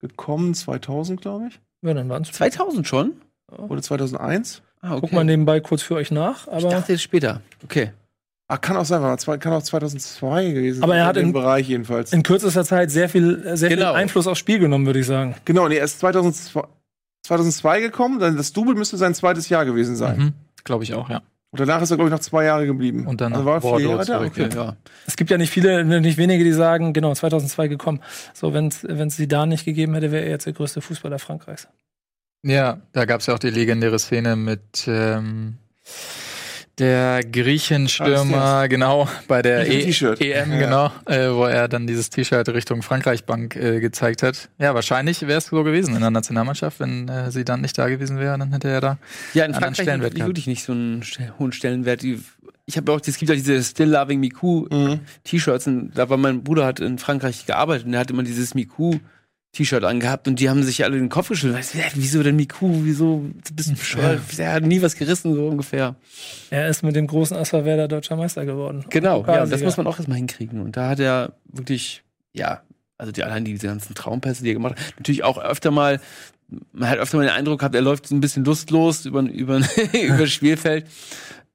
gekommen 2000, glaube ich. Ja, dann waren es 2000 schon? Oder 2001. Ah, okay. Guck mal nebenbei kurz für euch nach. Aber ich dachte jetzt später. Okay. Ah, kann auch sein, war zwei- kann auch 2002 gewesen Aber er sein, hat in Bereich jedenfalls. in kürzester Zeit sehr viel, sehr Genau. viel Einfluss aufs Spiel genommen, würde ich sagen. Genau, nee, er ist 2002, 2002 gekommen, dann das Double müsste sein zweites Jahr gewesen sein. Mhm. Glaube ich auch, ja. Und danach ist er, glaube ich, noch zwei Jahre geblieben. Und dann also war er vier Bordeaux Jahre da. Okay. Ja. Es gibt ja nicht viele, nicht wenige, die sagen, genau, 2002 gekommen. So, wenn es sie da nicht gegeben hätte, wäre er jetzt der größte Fußballer Frankreichs. Ja, da gab es ja auch die legendäre Szene mit ähm, der Griechenstürmer, genau, bei der e. EM, Ja. genau, äh, wo er dann dieses T-Shirt Richtung Frankreich-Bank äh, gezeigt hat. Ja, wahrscheinlich wäre es so gewesen in der Nationalmannschaft, wenn äh, sie dann nicht da gewesen wäre, dann hätte er da Ja, in anderen Frankreich Stellenwert gehabt. wirklich nicht so einen hohen Stellenwert. Ich habe auch, es gibt ja diese Still Loving Miku Mhm. T-Shirts. Da war mein Bruder hat in Frankreich gearbeitet und der hat immer dieses Miku T-Shirt angehabt und die haben sich alle den Kopf geschüttelt. Weißt Wieso denn Miku? Wieso Du bist du bescheuert? Der hat nie was gerissen, so ungefähr. Er ist mit dem großen Asper Werder deutscher Meister geworden. Genau, ja, und das muss man auch erstmal hinkriegen. Und da hat er wirklich, ja, also die allein diese ganzen Traumpässe, die er gemacht hat, natürlich auch öfter mal, man hat öfter mal den Eindruck gehabt, er läuft so ein bisschen lustlos über, über, über das Spielfeld,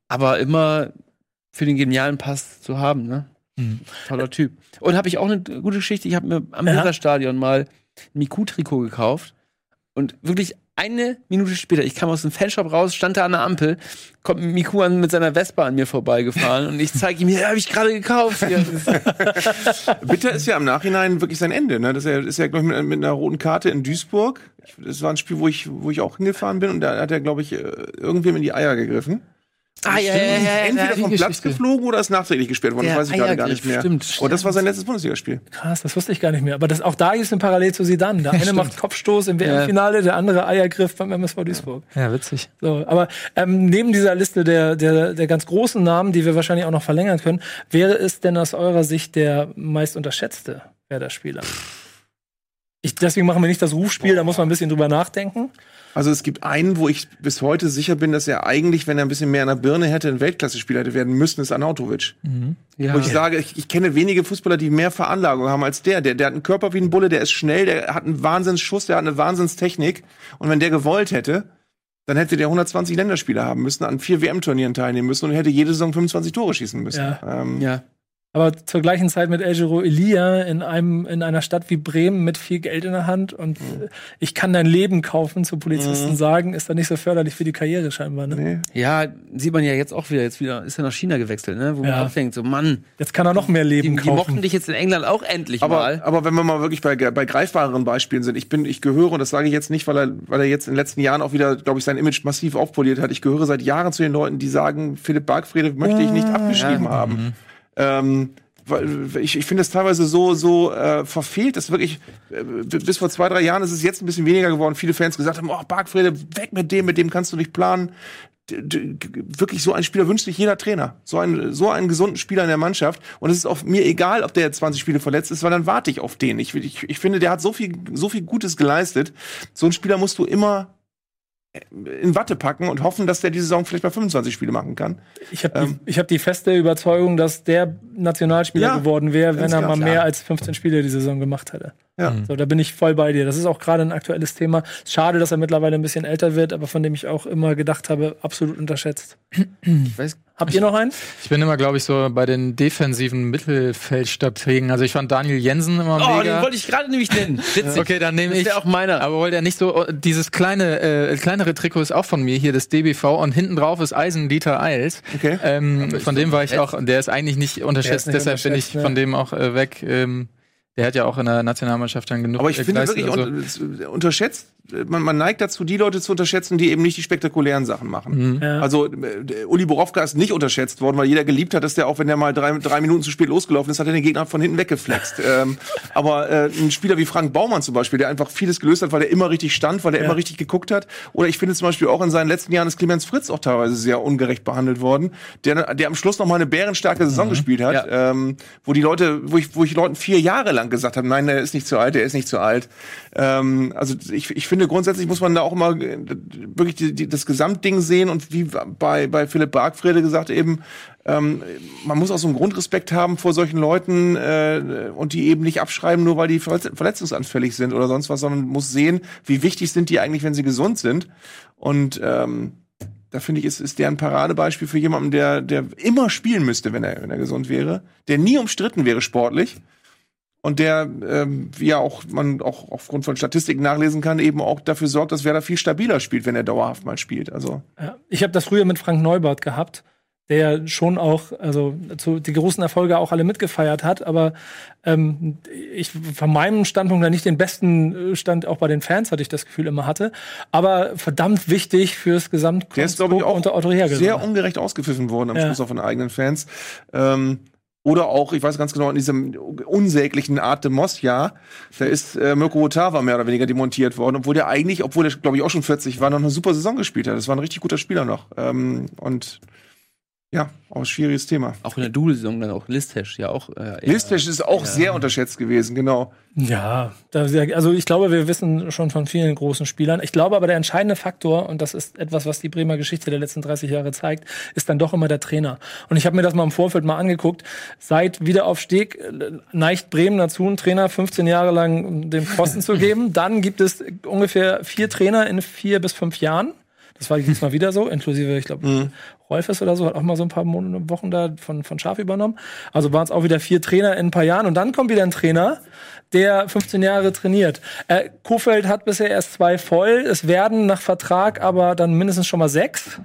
aber immer für den genialen Pass zu haben, ne? Mhm. Toller Typ. Und habe ich auch eine gute Geschichte, ich habe mir am Ja. Weserstadion mal ein Miku-Trikot gekauft und wirklich eine Minute später, ich kam aus dem Fanshop raus, stand da an der Ampel, kommt Miku an, mit seiner Vespa an mir vorbeigefahren und ich zeige ihm, ja, habe ich gerade gekauft. Bitter ist ja im Nachhinein wirklich sein Ende. Ne? Das ist ja, ist ja glaube ich, mit, mit einer roten Karte in Duisburg. Das war ein Spiel, wo ich, wo ich auch hingefahren bin und da hat er, glaube ich, äh, irgendwem in die Eier gegriffen. Ah, ja, ja, ja, ja, Entweder vom Platz geflogen oder ist nachträglich gesperrt worden. Das weiß ich gerade gar nicht mehr. stimmt, Und das war sein letztes Bundesligaspiel. Krass, das wusste ich gar nicht mehr. Aber das, auch da ist eine Parallel zu Zidane. Der eine macht Kopfstoß im WM-Finale, der andere Eiergriff beim MSV Duisburg. Ja, witzig. So, aber ähm, neben dieser Liste der, der, der ganz großen Namen, die wir wahrscheinlich auch noch verlängern können, wäre es denn aus eurer Sicht der meist unterschätzte Werder-Spieler? Ich, deswegen machen wir nicht das Rufspiel, da muss man ein bisschen drüber nachdenken. Also es gibt einen, wo ich bis heute sicher bin, dass er eigentlich, wenn er ein bisschen mehr in der Birne hätte, ein Weltklasse-Spieler hätte werden müssen, ist Arnautovic. Ja. Wo ich sage, ich, ich kenne wenige Fußballer, die mehr Veranlagung haben als der. der. Der hat einen Körper wie ein Bulle, der ist schnell, der hat einen Wahnsinnsschuss, der hat eine Wahnsinnstechnik. Und wenn der gewollt hätte, dann hätte der 120 Länderspiele haben müssen, an vier WM-Turnieren teilnehmen müssen und hätte jede Saison 25 Tore schießen müssen. Ja. Ähm, ja. Aber zur gleichen Zeit mit El Giro Elia in einem in einer Stadt wie Bremen mit viel Geld in der Hand und äh, ich kann dein Leben kaufen, zu Polizisten sagen, ist dann nicht so förderlich für die Karriere scheinbar. Ne? Nee. Ja, sieht man ja jetzt auch wieder. Jetzt wieder ist er nach China gewechselt, ne? Wo Ja. man auch denkt, so Mann, Jetzt kann er noch mehr die, Leben die mochten kaufen. dich jetzt in England auch endlich Aber, mal. aber wenn wir mal wirklich bei, bei greifbareren Beispielen sind, ich bin, ich gehöre, und das sage ich jetzt nicht, weil er, weil er jetzt in den letzten Jahren auch wieder, glaube ich, sein Image massiv aufpoliert hat. Ich gehöre seit Jahren zu den Leuten, die sagen, Philipp Bargfrede möchte ich nicht abgeschrieben haben. Ähm, ich, ich finde es teilweise so so äh, verfehlt, dass wirklich äh, bis vor zwei drei Jahren ist es jetzt ein bisschen weniger geworden. Viele Fans gesagt haben, oh Bargfrede, weg mit dem, mit dem kannst du nicht planen. D wirklich so einen Spieler wünscht sich jeder Trainer. So einen, so einen gesunden Spieler in der Mannschaft. Und es ist auch mir egal, ob der jetzt 20 Spiele verletzt ist, weil dann warte ich auf den. Ich, ich, ich finde, der hat so viel, so viel Gutes geleistet. So einen Spieler musst du immer in Watte packen und hoffen, dass der die Saison vielleicht mal 25 Spiele machen kann. Ich habe Ähm. die, ich hab die feste Überzeugung, dass der Nationalspieler Ja, geworden wäre, wenn er mal klar. mehr als 15 Spiele die Saison gemacht hätte. Ja. So, da bin ich voll bei dir. Das ist auch gerade ein aktuelles Thema. Schade, dass er mittlerweile ein bisschen älter wird, aber von dem ich auch immer gedacht habe, absolut unterschätzt. Ich weiß, Habt ihr noch einen? Ich bin immer, glaube ich, so bei den defensiven Mittelfeldstrategen. Also ich fand Daniel Jensen immer oh, den mega. wollte ich gerade nämlich nennen. Witzig. Okay, dann nehme Das ich wäre auch meiner. Aber weil der nicht so dieses kleine äh, kleinere Trikot ist auch von mir hier das DBV und hinten drauf ist Eisen Dieter Eils. Okay. Ähm, von dem war ich auch. Der ist eigentlich nicht unterschätzt. nicht deshalb bin ich unterschätzt, von dem auch äh, weg. Ähm, der hat ja auch in der Nationalmannschaft dann genug. Aber ich äh, finde wirklich also- un unterschätzt, man, man neigt dazu, die Leute zu unterschätzen, die eben nicht die spektakulären Sachen machen. Ja. Also äh, Uli Borowka ist nicht unterschätzt worden, weil jeder geliebt hat, dass der auch, wenn der mal drei, drei Minuten zu spät losgelaufen ist, hat er den Gegner von hinten weggeflext. ähm, aber äh, ein Spieler wie Frank Baumann zum Beispiel, der einfach vieles gelöst hat, weil er immer richtig stand, weil er Ja. immer richtig geguckt hat. Oder ich finde zum Beispiel auch in seinen letzten Jahren ist Clemens Fritz auch teilweise sehr ungerecht behandelt worden, der, der am Schluss noch mal eine bärenstarke Saison gespielt hat, ähm, wo die Leute, wo ich, wo ich Leuten vier Jahre lang gesagt habe, nein, der ist nicht zu alt, der ist nicht zu alt. Ähm, also ich, ich finde grundsätzlich muss man da auch immer äh, wirklich die, die, das Gesamtding sehen und wie bei, bei Philipp Bargfrede gesagt eben, ähm, man muss auch so einen Grundrespekt haben vor solchen Leuten äh, und die eben nicht abschreiben, nur weil die verletz verletzungsanfällig sind oder sonst was, sondern muss sehen, wie wichtig sind die eigentlich, wenn sie gesund sind. Und ähm, da finde ich, ist, ist der ein Paradebeispiel für jemanden, der, der immer spielen müsste, wenn er, wenn er gesund wäre, der nie umstritten wäre sportlich und der, ähm, wie ja auch man auch aufgrund von Statistiken nachlesen kann, eben auch dafür sorgt, dass Werder viel stabiler spielt, wenn er dauerhaft mal spielt. Also Ja, ich habe das früher mit Frank Neubert gehabt, der schon auch, also zu, die großen Erfolge auch alle mitgefeiert hat, aber ähm, ich von meinem Standpunkt her nicht den besten äh, Stand auch bei den Fans hatte ich das Gefühl immer hatte, aber verdammt wichtig fürs der ist, glaube ich, Gesamtkonstrukt auch unter Otto Rehagel. sehr ungerecht ausgepfiffen worden am Ja. Schluss auch von eigenen Fans. Ähm, oder auch, ich weiß ganz genau, in diesem unsäglichen Art de Moss-Jahr, da ist äh, Mirko Otava mehr oder weniger demontiert worden, obwohl der eigentlich, obwohl der, glaube ich, auch schon 40 war, noch eine super Saison gespielt hat. Das war ein richtig guter Spieler noch. Ähm, und ja, auch ein schwieriges Thema. Auch in der Double-Saison dann auch Listesh ja auch. Äh, Listesh ist auch Ja. sehr unterschätzt gewesen, genau. Ja, da, also ich glaube, wir wissen schon von vielen großen Spielern. Ich glaube aber, der entscheidende Faktor, und das ist etwas, was die Bremer Geschichte der letzten 30 Jahre zeigt, ist dann doch immer der Trainer. Und ich habe mir das mal im Vorfeld mal angeguckt. Seit Wiederaufstieg äh, neigt Bremen dazu, einen Trainer 15 Jahre lang den Posten zu geben. Dann gibt es ungefähr vier Trainer in vier bis fünf Jahren. Das war diesmal wieder so, inklusive, ich glaube, Rolfes oder so, hat auch mal so ein paar Monate, Wochen da von, von Schaf übernommen. Also waren es auch wieder vier Trainer in ein paar Jahren. Und dann kommt wieder ein Trainer, der 15 Jahre trainiert. Äh, Kofeld hat bisher erst zwei voll. Es werden nach Vertrag aber dann mindestens schon mal sechs.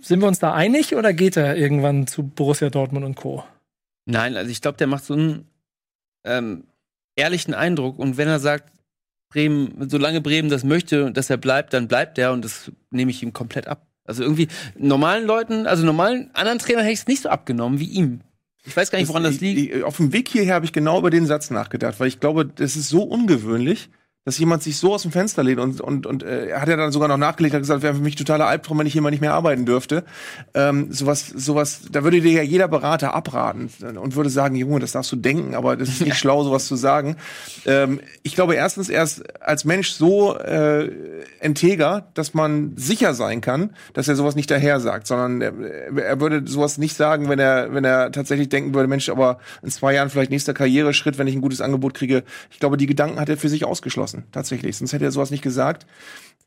Sind wir uns da einig oder geht er irgendwann zu Borussia Dortmund und Co.? Nein, also ich glaube, der macht so einen ähm, ehrlichen Eindruck. Und wenn er sagt, Bremen, solange Bremen das möchte, dass er bleibt, dann bleibt er und das nehme ich ihm komplett ab. Also irgendwie normalen Leuten, also normalen anderen Trainern hätte ich es nicht so abgenommen wie ihm. Ich weiß gar nicht, woran das liegt. Ich, ich, auf dem Weg hierher habe ich genau über den Satz nachgedacht, weil ich glaube, das ist so ungewöhnlich, dass jemand sich so aus dem Fenster lehnt und und und äh, er hat ja dann sogar noch nachgelegt, hat gesagt, wäre für mich totaler Albtraum, wenn ich hier mal nicht mehr arbeiten dürfte. Ähm, sowas, sowas, da würde dir ja jeder Berater abraten und würde sagen, Junge, das darfst du denken, aber das ist nicht schlau, sowas zu sagen. Ähm, ich glaube erstens, er ist als Mensch so äh, integer, dass man sicher sein kann, dass er sowas nicht daher sagt, sondern er, er würde sowas nicht sagen, wenn er wenn er tatsächlich denken würde, Mensch, aber in zwei Jahren vielleicht nächster Karriereschritt, wenn ich ein gutes Angebot kriege. Ich glaube, die Gedanken hat er für sich ausgeschlossen, tatsächlich. Sonst hätte er sowas nicht gesagt.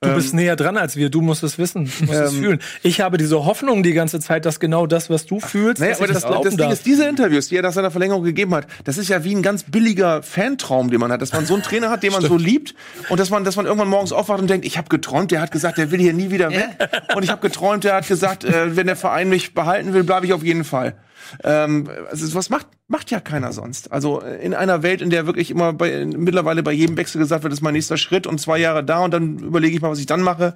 Du bist näher dran als wir, du musst es wissen, du musst es Ähm, fühlen. Ich habe diese Hoffnung die ganze Zeit, dass genau das, was du fühlst, Naja, aber das, das das Ding ist, diese Interviews, die er nach seiner Verlängerung gegeben hat, das ist ja wie ein ganz billiger Fantraum, den man hat, dass man so einen Trainer hat, den man so liebt und dass man, dass man irgendwann morgens aufwacht und denkt, ich habe geträumt, der hat gesagt, der will hier nie wieder weg und ich habe geträumt, der hat gesagt, äh, wenn der Verein mich behalten will, bleibe ich auf jeden Fall. Ähm, also was macht macht ja keiner sonst. Also äh, in einer Welt, in der wirklich immer bei, mittlerweile bei jedem Wechsel gesagt wird, das ist mein nächster Schritt und zwei Jahre da und dann überlege ich mal, was ich dann mache.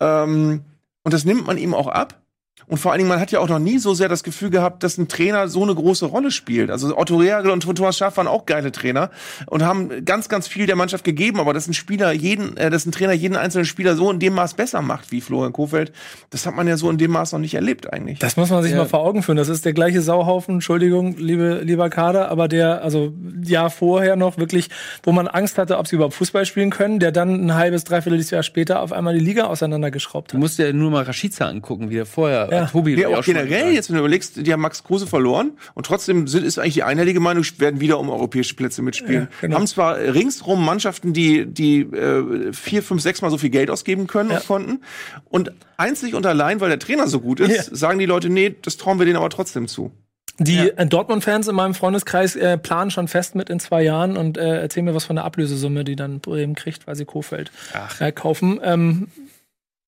Ähm, und das nimmt man ihm auch ab. Und vor allen Dingen, man hat ja auch noch nie so sehr das Gefühl gehabt, dass ein Trainer so eine große Rolle spielt. Also Otto Rehagel und Thomas Schaaf waren auch geile Trainer und haben ganz, ganz viel der Mannschaft gegeben. Aber dass ein Spieler jeden, äh, dass ein Trainer jeden einzelnen Spieler so in dem Maß besser macht wie Florian Kofeld, das hat man ja so in dem Maß noch nicht erlebt eigentlich. Das muss man sich Ja. mal vor Augen führen. Das ist der gleiche Sauhaufen, Entschuldigung, liebe, lieber Kader, aber der, also Jahr vorher noch wirklich, wo man Angst hatte, ob sie überhaupt Fußball spielen können, der dann ein halbes, dreiviertel Jahr später auf einmal die Liga auseinandergeschraubt Du hat. musst dir nur mal Rashica angucken, wie er vorher. Ja. äh, Tobi ja auch generell, jetzt wenn du überlegst, die haben Max Kruse verloren und trotzdem sind, ist eigentlich die einhellige Meinung, werden wieder um europäische Plätze mitspielen. Ja, genau. Haben zwar ringsrum Mannschaften, die, die äh, vier, fünf, sechs Mal so viel Geld ausgeben können Ja. und konnten. Und einzig und allein, weil der Trainer so gut ist, Ja. sagen die Leute, nee, das trauen wir denen aber trotzdem zu. Die äh, Dortmund-Fans in meinem Freundeskreis äh, planen schon fest mit in zwei Jahren und äh, erzählen mir was von der Ablösesumme, die dann Bremen kriegt, weil sie Kofeld äh, kaufen. Ähm,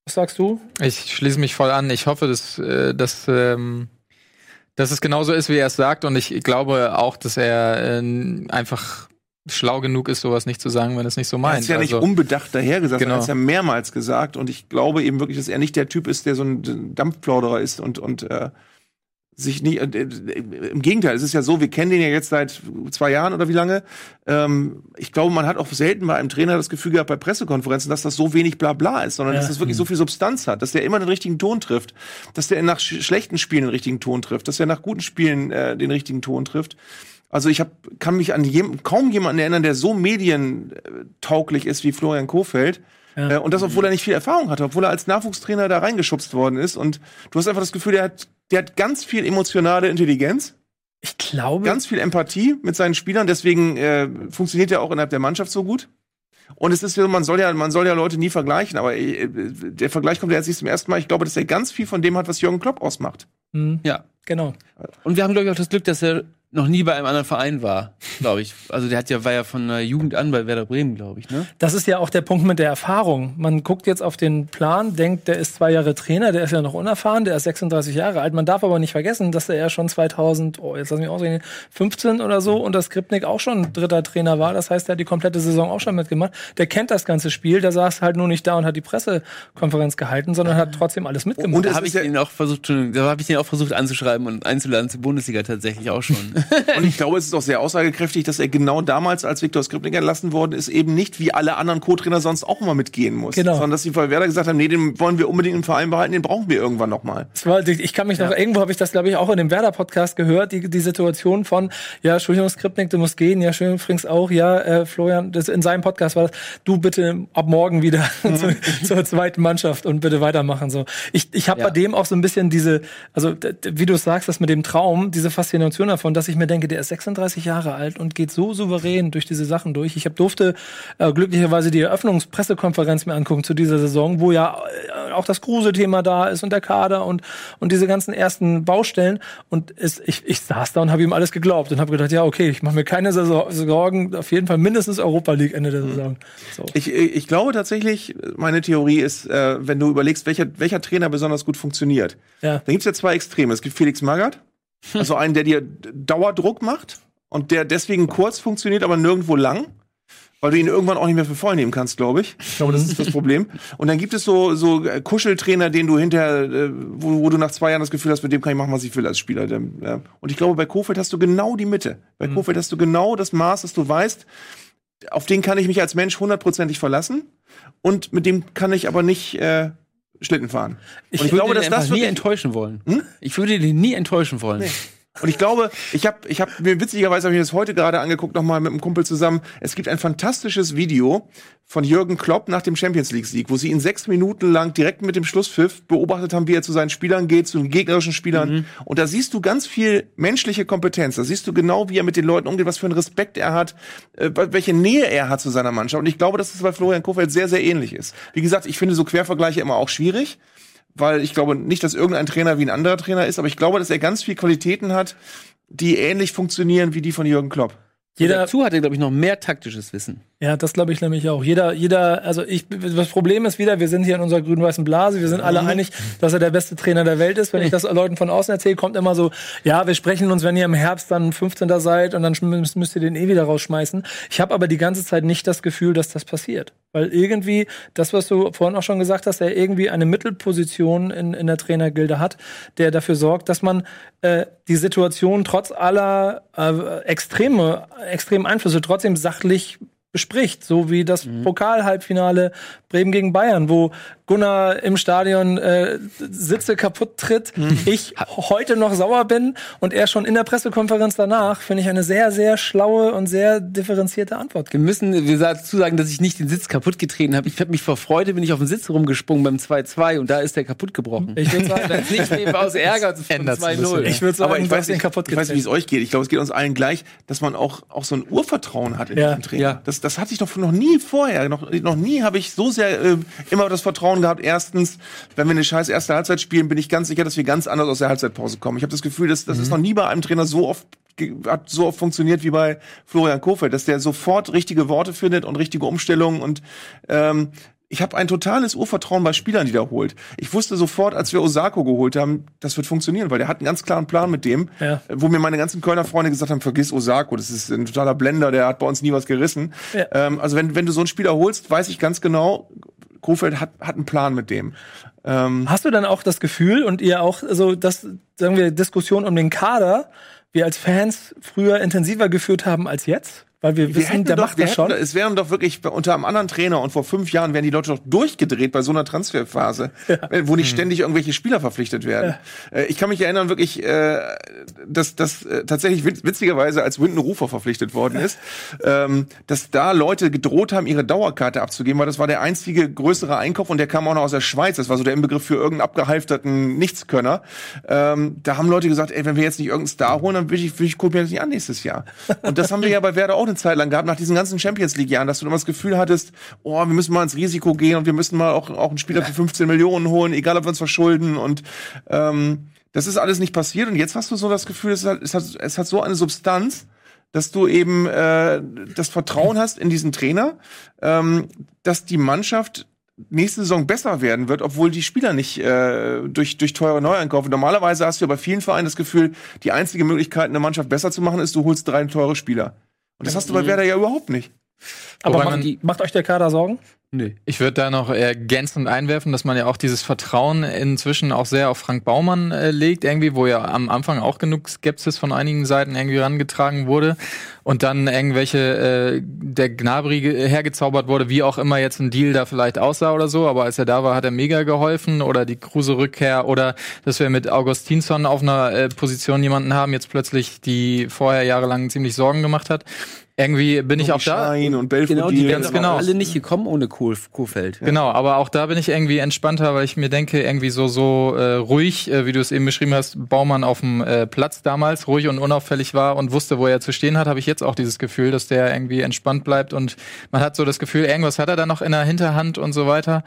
was sagst du? Ich schließe mich voll an. Ich hoffe, dass, äh, dass, ähm, dass es genauso ist, wie er es sagt. Und ich glaube auch, dass er äh, einfach schlau genug ist, sowas nicht zu sagen, wenn er es nicht so Er meint. ist ja nicht Also- unbedacht dahergesagt, Genau. er hat es ja mehrmals gesagt. Und ich glaube eben wirklich, dass er nicht der Typ ist, der so ein Dampfplauderer ist und, und äh, sich nicht. Äh, äh, Im Gegenteil, es ist ja so, wir kennen den ja jetzt seit zwei Jahren oder wie lange. Ähm, ich glaube, man hat auch selten bei einem Trainer das Gefühl gehabt bei Pressekonferenzen, dass das so wenig Blabla ist, sondern Ja. dass es wirklich so viel Substanz hat, dass der immer den richtigen Ton trifft, dass der nach sch schlechten Spielen den richtigen Ton trifft, dass er nach guten Spielen äh, den richtigen Ton trifft. Also ich hab, kann mich an jem, kaum jemanden erinnern, der so medientauglich ist wie Florian Kofeld. Ja. Äh, und das, obwohl er nicht viel Erfahrung hatte, obwohl er als Nachwuchstrainer da reingeschubst worden ist. Und du hast einfach das Gefühl, der hat, der hat ganz viel emotionale Intelligenz. Ich glaube. Ganz viel Empathie mit seinen Spielern, deswegen äh, funktioniert er auch innerhalb der Mannschaft so gut. Und es ist so, man soll ja, man soll ja Leute nie vergleichen, aber äh, der Vergleich kommt ja jetzt nicht zum ersten Mal. Ich glaube, dass er ganz viel von dem hat, was Jürgen Klopp ausmacht. Mhm. Ja. Genau. Und wir haben, glaube ich, auch das Glück, dass er noch nie bei einem anderen Verein war, glaube ich. Also der hat ja, war ja von der Jugend an bei Werder Bremen, glaube ich, ne? Das ist ja auch der Punkt mit der Erfahrung. Man guckt jetzt auf den Plan, denkt, der ist zwei Jahre Trainer, der ist ja noch unerfahren, der ist 36 Jahre alt. Man darf aber nicht vergessen, dass er ja schon 2000, oh, jetzt lass mich ausreden, 15 oder so unter Skripnik auch schon dritter Trainer war. Das heißt, er hat die komplette Saison auch schon mitgemacht. Der kennt das ganze Spiel, der saß halt nur nicht da und hat die Pressekonferenz gehalten, sondern hat trotzdem alles mitgemacht. Und da habe ich ihn auch versucht, da habe ich ihn auch versucht anzuschreiben und einzuladen zur Bundesliga tatsächlich auch schon. Und ich glaube, es ist auch sehr aussagekräftig, dass er genau damals, als Viktor Skripnik entlassen worden ist, eben nicht wie alle anderen Co-Trainer sonst auch immer mitgehen muss. Genau. Sondern dass die bei Werder gesagt haben, nee, den wollen wir unbedingt im Verein behalten, den brauchen wir irgendwann nochmal. Ich kann mich noch, irgendwo habe ich das, glaube ich, auch in dem Werder-Podcast gehört, die, die Situation von, ja, Entschuldigung, Skripnik, du musst gehen, ja, schön, übrigens auch, ja, äh, Florian, das in seinem Podcast war das, du bitte ab morgen wieder zu, zur zweiten Mannschaft und bitte weitermachen. So. Ich, ich habe Ja. bei dem auch so ein bisschen diese, also wie du sagst, das mit dem Traum, diese Faszination davon, dass ich mir denke, der ist 36 Jahre alt und geht so souverän durch diese Sachen durch. Ich hab, durfte äh, glücklicherweise die Eröffnungspressekonferenz mir angucken zu dieser Saison, wo ja äh, auch das Kruse-Thema da ist und der Kader und, und diese ganzen ersten Baustellen. Und es, ich, ich saß da und habe ihm alles geglaubt und habe gedacht, ja, okay, ich mache mir keine Sorgen, auf jeden Fall mindestens Europa League Ende der Saison. So. Ich, ich glaube tatsächlich, meine Theorie ist, äh, wenn du überlegst, welcher, welcher Trainer besonders gut funktioniert, Ja. dann gibt's ja zwei Extreme. Es gibt Felix Magath, also einen, der dir Dauerdruck macht und der deswegen kurz funktioniert, aber nirgendwo lang. Weil du ihn irgendwann auch nicht mehr für voll nehmen kannst, glaube ich. Ich glaube, das ist das Problem. Und dann gibt es so, so äh, Kuscheltrainer, den du hinterher, äh, wo, wo du nach zwei Jahren das Gefühl hast, mit dem kann ich machen, was ich will als Spieler. Und ich glaube, bei Kofeld hast du genau die Mitte. Bei Kofeld hast du genau das Maß, dass du weißt, auf den kann ich mich als Mensch hundertprozentig verlassen. Und mit dem kann ich aber nicht äh, Schlitten fahren. Ich, ich würde glaube, dass das nie enttäuschen wollen. Hm? Ich würde den nie enttäuschen wollen. Und ich glaube, ich habe ich hab mir witzigerweise habe ich das heute gerade angeguckt nochmal mit einem Kumpel zusammen. Es gibt ein fantastisches Video von Jürgen Klopp nach dem Champions League Sieg, wo sie ihn sechs Minuten lang direkt mit dem Schlusspfiff beobachtet haben, wie er zu seinen Spielern geht, zu den gegnerischen Spielern. Und da siehst du ganz viel menschliche Kompetenz. Da siehst du genau, wie er mit den Leuten umgeht, was für einen Respekt er hat, äh, welche Nähe er hat zu seiner Mannschaft. Und ich glaube, dass es bei Florian Kofeld sehr, sehr ähnlich ist. Wie gesagt, ich finde so Quervergleiche immer auch schwierig weil ich glaube nicht, dass irgendein Trainer wie ein anderer Trainer ist, aber ich glaube, dass er ganz viel Qualitäten hat, die ähnlich funktionieren wie die von Jürgen Klopp. Jeder- Dazu hat er, glaube ich, noch mehr taktisches Wissen. Ja, das glaube ich nämlich auch. Jeder, jeder, also ich, das Problem ist wieder, wir sind hier in unserer grün-weißen Blase, wir sind alle einig, dass er der beste Trainer der Welt ist. Wenn ich das Leuten von außen erzähle, kommt immer so, ja, wir sprechen uns, wenn ihr im Herbst dann 15. seid und dann müsst, müsst ihr den eh wieder rausschmeißen. Ich habe aber die ganze Zeit nicht das Gefühl, dass das passiert. Weil irgendwie, das, was du vorhin auch schon gesagt hast, er irgendwie eine Mittelposition in, in der Trainergilde hat, der dafür sorgt, dass man äh, die Situation trotz aller äh, extreme, extremen Einflüsse trotzdem sachlich bespricht, so wie das Pokal-Halbfinale Bremen gegen Bayern, wo Gunnar im Stadion äh, Sitze kaputt tritt, ich heute noch sauer bin und er schon in der Pressekonferenz danach, finde ich eine sehr, sehr schlaue und sehr differenzierte Antwort. Wir müssen wir dazu sagen, dass ich nicht den Sitz kaputt getreten habe. Ich habe mich vor Freude, bin ich auf den Sitz rumgesprungen beim 2-2 und da ist der kaputt gebrochen. Ich würde sagen, Das nicht eben aus Ärger ein 2-0. ich würde sagen, Aber ich weiß nicht, kaputt ich weiß, wie es getreten. euch geht. Ich glaube, es geht uns allen gleich, dass man auch, auch so ein Urvertrauen hat in Ja. diesen Trainer. Ja. Das, das hatte ich doch noch nie vorher. Noch, noch nie habe ich so sehr äh, immer das Vertrauen gehabt. Erstens, wenn wir eine scheiß erste Halbzeit spielen, bin ich ganz sicher, dass wir ganz anders aus der Halbzeitpause kommen. Ich habe das Gefühl, dass das ist noch nie bei einem Trainer so oft hat so oft funktioniert wie bei Florian Kofeld, dass der sofort richtige Worte findet und richtige Umstellungen und ähm, ich habe ein totales Urvertrauen bei Spielern, die der holt. Ich wusste sofort, als wir Osako geholt haben, das wird funktionieren, weil der hat einen ganz klaren Plan mit dem, Ja. wo mir meine ganzen Kölner Freunde gesagt haben, vergiss Osako, das ist ein totaler Blender, der hat bei uns nie was gerissen. Ja. Ähm, also wenn, wenn du so einen Spieler holst, weiß ich ganz genau, Kofeld hat, hat einen Plan mit dem. Ähm, Hast du dann auch das Gefühl und ihr auch so, dass, sagen wir, Diskussion um den Kader wir als Fans früher intensiver geführt haben als jetzt? Weil wir wissen, hätten der doch, macht wir das schon. hätten- Es wären doch wirklich unter einem anderen Trainer und vor fünf Jahren wären die Leute doch durchgedreht bei so einer Transferphase, äh, wo nicht ständig irgendwelche Spieler verpflichtet werden. Äh, Ich kann mich erinnern wirklich, äh, dass das äh, tatsächlich witz- witzigerweise als Winden Rufer verpflichtet worden ist, ähm, dass da Leute gedroht haben, ihre Dauerkarte abzugeben, weil das war der einzige größere Einkauf und der kam auch noch aus der Schweiz. Das war so der Inbegriff für irgendeinen abgehalfterten Nichtskönner. Ähm, da haben Leute gesagt, ey, wenn wir jetzt nicht irgendeinen Star holen, dann will ich, will ich guck mir das nicht an nächstes Jahr. Und das haben wir ja bei Werder auch eine Zeit lang gehabt, nach diesen ganzen Champions League Jahren, dass du immer das Gefühl hattest, oh, wir müssen mal ins Risiko gehen und wir müssen mal auch, auch einen Spieler für 15 Millionen holen, egal ob wir uns verschulden und, ähm, das ist alles nicht passiert und jetzt hast du so das Gefühl, es hat, es hat, es hat so eine Substanz, dass du eben äh, das Vertrauen hast in diesen Trainer, ähm, dass die Mannschaft nächste Saison besser werden wird, obwohl die Spieler nicht äh, durch, durch teure Neueinkäufe. Normalerweise hast du ja bei vielen Vereinen das Gefühl, die einzige Möglichkeit, eine Mannschaft besser zu machen, ist, du holst drei teure Spieler. Und das hast du bei Mhm. Werder ja überhaupt nicht. Aber macht, man- macht euch der Kader Sorgen? Nee. Ich würde da noch ergänzend einwerfen, dass man ja auch dieses Vertrauen inzwischen auch sehr auf Frank Baumann äh, legt, irgendwie, wo ja am Anfang auch genug Skepsis von einigen Seiten irgendwie rangetragen wurde und dann irgendwelche äh, der Gnabry ge- hergezaubert wurde, wie auch immer jetzt ein Deal da vielleicht aussah oder so, aber als er da war, hat er mega geholfen oder die Kruse-Rückkehr oder dass wir mit Augustinsson auf einer äh, Position jemanden haben, jetzt plötzlich die vorher jahrelang ziemlich Sorgen gemacht hat. Irgendwie bin ich auch da. Und Genau, die ganz genau. aber alle nicht gekommen ohne Kohl, Kohfeld. Genau, aber auch da bin ich irgendwie entspannter, weil ich mir denke, irgendwie so so äh, ruhig, äh, wie du es eben beschrieben hast, Baumann auf dem äh, Platz damals ruhig und unauffällig war und wusste, wo er zu stehen hat, habe ich jetzt auch dieses Gefühl, dass der irgendwie entspannt bleibt und man hat so das Gefühl, irgendwas hat er da noch in der Hinterhand und so weiter.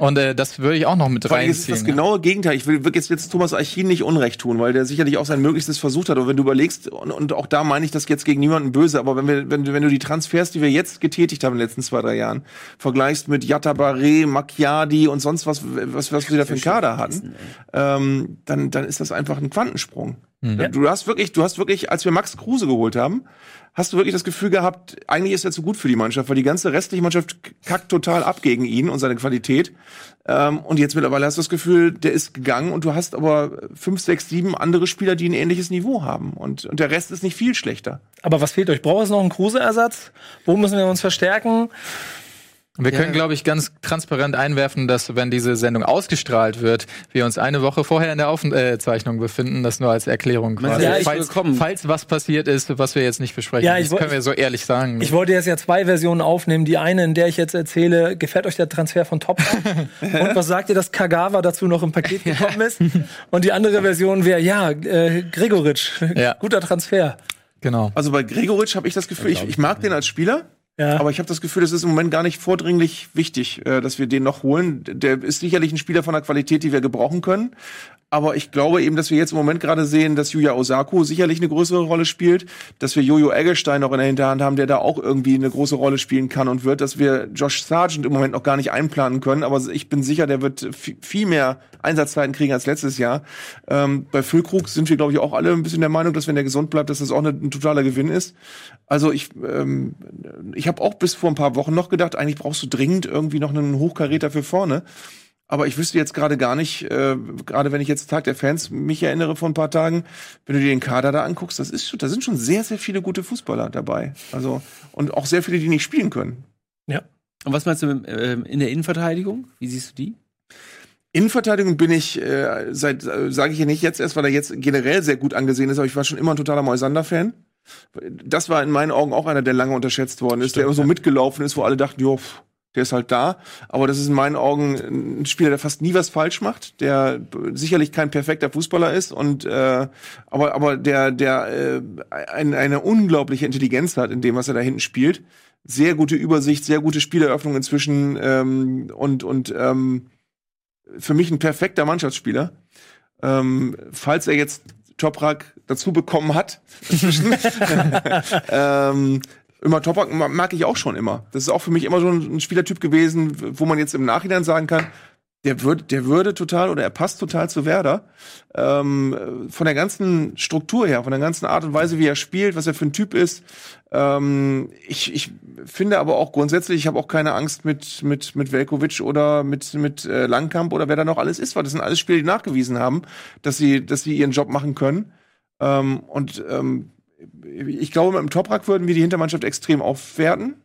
Und äh, das würde ich auch noch mit Vor allem ist reinziehen. das genaue Gegenteil. Ich will wirklich jetzt Thomas Archin nicht Unrecht tun, weil der sicherlich auch sein Möglichstes versucht hat. Aber wenn du überlegst, und, und auch da meine ich das jetzt gegen niemanden böse, aber wenn, wir, wenn, du- wenn du die Transfers, die wir jetzt getätigt haben in den letzten zwei, drei Jahren, vergleichst mit Yatta Barre, Macchiadi und sonst was, was, was wir da für einen Kader hatten, ähm, dann, dann ist das einfach ein Quantensprung. Mhm. Du hast wirklich, du hast wirklich, als wir Max Kruse geholt haben, hast du wirklich das Gefühl gehabt, eigentlich ist er zu gut für die Mannschaft, weil die ganze restliche Mannschaft kackt total ab gegen ihn und seine Qualität. Ähm, und jetzt mittlerweile hast du das Gefühl, der ist gegangen und du hast aber fünf, sechs, sieben andere Spieler, die ein ähnliches Niveau haben. Und, und der Rest ist nicht viel schlechter. Aber was fehlt euch? Braucht es noch einen Kruse-Ersatz? Wo müssen wir uns verstärken? Wir können, glaube ich, ganz transparent einwerfen, dass, wenn diese Sendung ausgestrahlt wird, wir uns eine Woche vorher in der Aufzeichnung befinden. Das nur als Erklärung quasi. Ja, ich- falls, falls was passiert ist, was wir jetzt nicht besprechen. Ja, ich das können wir so ehrlich sagen. Ich wollte jetzt ja zwei Versionen aufnehmen. Die eine, in der ich jetzt erzähle, gefällt euch der Transfer von Top? Und was sagt ihr, dass Kagawa dazu noch im Paket gekommen ist? Und die andere Version wäre, ja, äh, Gregoritsch, guter Transfer. Genau. Also bei Gregoritsch habe ich das Gefühl, ich, ich mag den als Spieler. Ja. Aber ich habe das Gefühl, es ist im Moment gar nicht vordringlich wichtig, äh, dass wir den noch holen. Der ist sicherlich ein Spieler von der Qualität, die wir gebrauchen können. Aber ich glaube eben, dass wir jetzt im Moment gerade sehen, dass Yuya Osako sicherlich eine größere Rolle spielt, dass wir Jojo Eggestein noch in der Hinterhand haben, der da auch irgendwie eine große Rolle spielen kann und wird, dass wir Josh Sargent im Moment noch gar nicht einplanen können. Aber ich bin sicher, der wird vi- viel mehr Einsatzzeiten kriegen als letztes Jahr. Ähm, bei Füllkrug sind wir, glaube ich, auch alle ein bisschen der Meinung, dass wenn der gesund bleibt, dass das auch ein totaler Gewinn ist. Also ich, ähm, ich habe auch bis vor ein paar Wochen noch gedacht, eigentlich brauchst du dringend irgendwie noch einen Hochkaräter für vorne. Aber ich wüsste jetzt gerade gar nicht, äh, gerade wenn ich jetzt Tag der Fans mich erinnere vor ein paar Tagen, wenn du dir den Kader da anguckst, das ist da sind schon sehr, sehr viele gute Fußballer dabei. Also, und auch sehr viele, die nicht spielen können. Ja. Und was meinst du mit, ähm, in der Innenverteidigung? Wie siehst du die? Innenverteidigung bin ich äh, seit, äh, sage ich ja nicht jetzt erst, weil er jetzt generell sehr gut angesehen ist, aber ich war schon immer ein totaler Moisander-Fan. Das war in meinen Augen auch einer, der lange unterschätzt worden ist, der immer so mitgelaufen ist, wo alle dachten, jo, der ist halt da. Aber das ist in meinen Augen ein Spieler, der fast nie was falsch macht, der sicherlich kein perfekter Fußballer ist und äh, aber aber der der äh, ein, eine unglaubliche Intelligenz hat in dem, was er da hinten spielt. Sehr gute Übersicht, sehr gute Spieleröffnung inzwischen ähm, und und ähm, für mich ein perfekter Mannschaftsspieler. Ähm, falls er jetzt Toprak dazu bekommen hat, ähm, immer Toprak ma- mag ich auch schon immer. Das ist auch für mich immer so ein Spielertyp gewesen, wo man jetzt im Nachhinein sagen kann, der würde, der würde total oder er passt total zu Werder. Ähm, von der ganzen Struktur her, von der ganzen Art und Weise, wie er spielt, was er für ein Typ ist. Ähm, ich, ich finde aber auch grundsätzlich, ich habe auch keine Angst mit mit mit Velkovic oder mit mit äh, Langkamp oder wer da noch alles ist, weil das sind alles Spieler, die nachgewiesen haben, dass sie dass sie ihren Job machen können. Ähm, und ähm, ich glaube, mit dem Toprak würden wir die Hintermannschaft extrem aufwerten.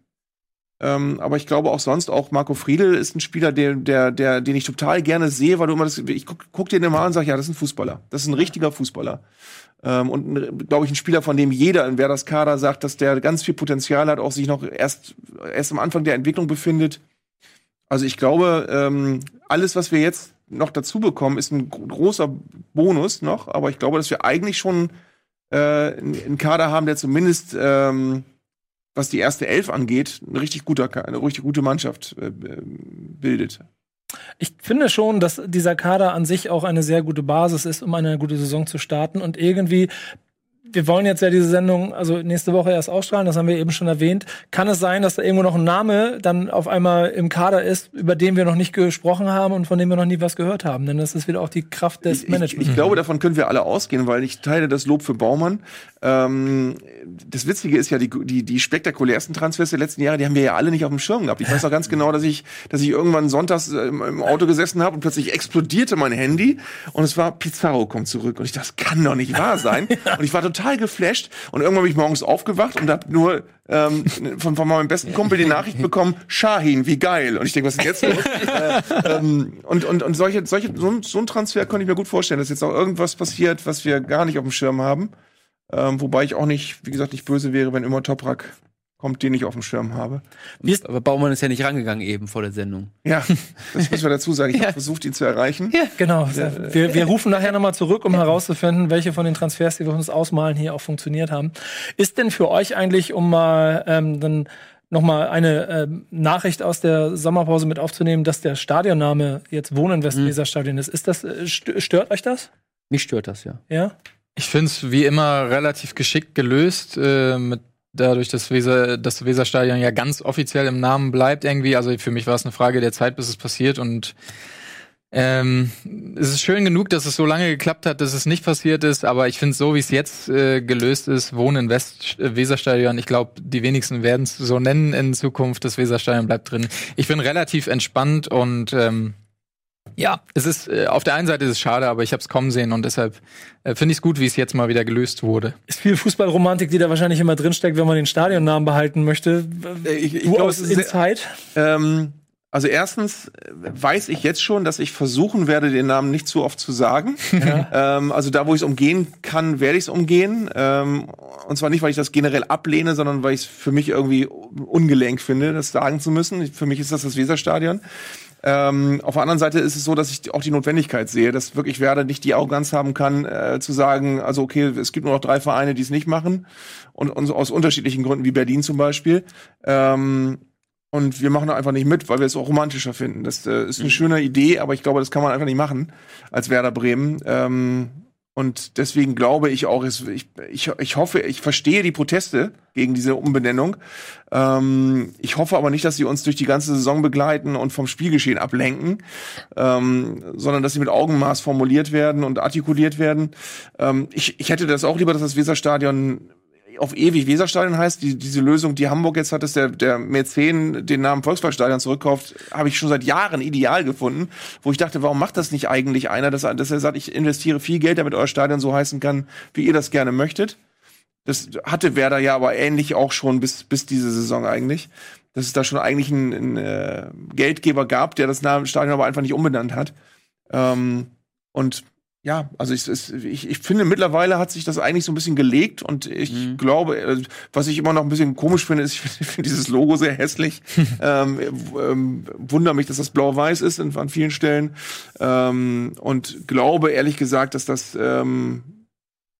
Ähm, aber ich glaube auch sonst, auch Marco Friedel ist ein Spieler, der, der, der, den ich total gerne sehe, weil du immer das, ich guck, guck den immer an und sag, ja, das ist ein Fußballer. Das ist ein richtiger Fußballer. Ähm, und glaube ich, ein Spieler, von dem jeder in Werders Kader sagt, dass der ganz viel Potenzial hat, auch sich noch erst, erst am Anfang der Entwicklung befindet. Also ich glaube, ähm, alles, was wir jetzt noch dazu bekommen, ist ein gro- großer Bonus noch, aber ich glaube, dass wir eigentlich schon äh, einen Kader haben, der zumindest ähm, was die erste Elf angeht, eine richtig gute, eine richtig gute Mannschaft äh, bildet. Ich finde schon, dass dieser Kader an sich auch eine sehr gute Basis ist, um eine gute Saison zu starten. Und irgendwie, wir wollen jetzt ja diese Sendung, also nächste Woche erst ausstrahlen, das haben wir eben schon erwähnt. Kann es sein, dass da irgendwo noch ein Name dann auf einmal im Kader ist, über den wir noch nicht gesprochen haben und von dem wir noch nie was gehört haben? Denn das ist wieder auch die Kraft des Managements. Ich glaube, davon können wir alle ausgehen, weil ich teile das Lob für Baumann. Ähm, das Witzige ist ja, die, die, die spektakulärsten Transfers der letzten Jahre, die haben wir ja alle nicht auf dem Schirm gehabt. Ich weiß auch ganz genau, dass ich, dass ich irgendwann sonntags im, im Auto gesessen habe und plötzlich explodierte mein Handy und es war Pizarro kommt zurück und ich dachte, das kann doch nicht wahr sein. und ich war total geflasht und irgendwann bin ich morgens aufgewacht und habe nur ähm, von, von meinem besten Kumpel die Nachricht bekommen, Shahin, wie geil. Und ich denke, was ist jetzt los? äh, ähm, und, und, und solche, solche, so, so ein Transfer könnte ich mir gut vorstellen, dass jetzt auch irgendwas passiert, was wir gar nicht auf dem Schirm haben. Ähm, wobei ich auch nicht, wie gesagt, nicht böse wäre, wenn immer Toprak kommt, den ich auf dem Schirm habe. Aber Baumann ist ja nicht rangegangen eben vor der Sendung. Ja, das müssen wir dazu sagen. Ich habe versucht, ihn zu erreichen. Ja, genau. Wir, wir rufen nachher nochmal zurück, um herauszufinden, welche von den Transfers, die wir uns ausmalen, hier auch funktioniert haben. Ist denn für euch eigentlich, um mal ähm, dann nochmal eine ähm, Nachricht aus der Sommerpause mit aufzunehmen, dass der Stadionname jetzt Wohnen Westweserstadion ist. Ist das, äh, st- stört euch das? Mich stört das, ja. Ja? Ich finde es wie immer relativ geschickt gelöst, äh, mit dadurch, dass Weser, das Weserstadion ja ganz offiziell im Namen bleibt irgendwie. Also für mich war es eine Frage der Zeit, bis es passiert und ähm, es ist schön genug, dass es so lange geklappt hat, dass es nicht passiert ist, aber ich finde so, wie es jetzt äh, gelöst ist, Wohnen West äh, Weserstadion, ich glaube, die wenigsten werden es so nennen in Zukunft, das Weserstadion bleibt drin. Ich bin relativ entspannt und ähm, ja, es ist äh, auf der einen Seite ist es schade, aber ich habe es kommen sehen und deshalb äh, finde ich es gut, wie es jetzt mal wieder gelöst wurde. Ist viel Fußballromantik, die da wahrscheinlich immer drinsteckt, wenn man den Stadionnamen behalten möchte. Ich, ich du glaube, es ist Inside? Ähm, also erstens äh, weiß ich jetzt schon, dass ich versuchen werde, den Namen nicht zu oft zu sagen. ähm, also da, wo ich es umgehen kann, werde ich es umgehen. Ähm, und zwar nicht, weil ich das generell ablehne, sondern weil ich es für mich irgendwie ungelenk finde, das sagen zu müssen. Für mich ist das das Weserstadion. Ähm, auf der anderen Seite ist es so, dass ich auch die Notwendigkeit sehe, dass wirklich Werder nicht die Arroganz haben kann, äh, zu sagen, also okay, es gibt nur noch drei Vereine, die es nicht machen und, und aus unterschiedlichen Gründen, wie Berlin zum Beispiel. Ähm, und wir machen da einfach nicht mit, weil wir es auch romantischer finden. Das äh, ist eine schöne Idee, aber ich glaube, das kann man einfach nicht machen als Werder Bremen. Ähm, und deswegen glaube ich auch, ich, ich, ich hoffe, ich verstehe die Proteste gegen diese Umbenennung. Ähm, ich hoffe aber nicht, dass sie uns durch die ganze Saison begleiten und vom Spielgeschehen ablenken, ähm, sondern dass sie mit Augenmaß formuliert werden und artikuliert werden. Ähm, ich, ich hätte das auch lieber, dass das Weserstadion auf ewig Weserstadion heißt, die, diese Lösung, die Hamburg jetzt hat, dass der, der Mäzen den Namen Volksparkstadion zurückkauft, habe ich schon seit Jahren ideal gefunden, wo ich dachte, warum macht das nicht eigentlich einer, dass, er- dass er sagt, ich investiere viel Geld, damit euer Stadion so heißen kann, wie ihr das gerne möchtet. Das hatte Werder ja aber ähnlich auch schon bis, bis diese Saison eigentlich. Dass es da schon eigentlich einen, einen äh, Geldgeber gab, der das Stadion aber einfach nicht umbenannt hat. Ähm, und ja, also ich, ich, ich finde, mittlerweile hat sich das eigentlich so ein bisschen gelegt und ich glaube, äh, was ich immer noch ein bisschen komisch finde, ist, ich finde find dieses Logo sehr hässlich. ähm, ähm, wundere mich, dass das blau-weiß ist an vielen Stellen. Ähm, und glaube ehrlich gesagt, dass das, ähm,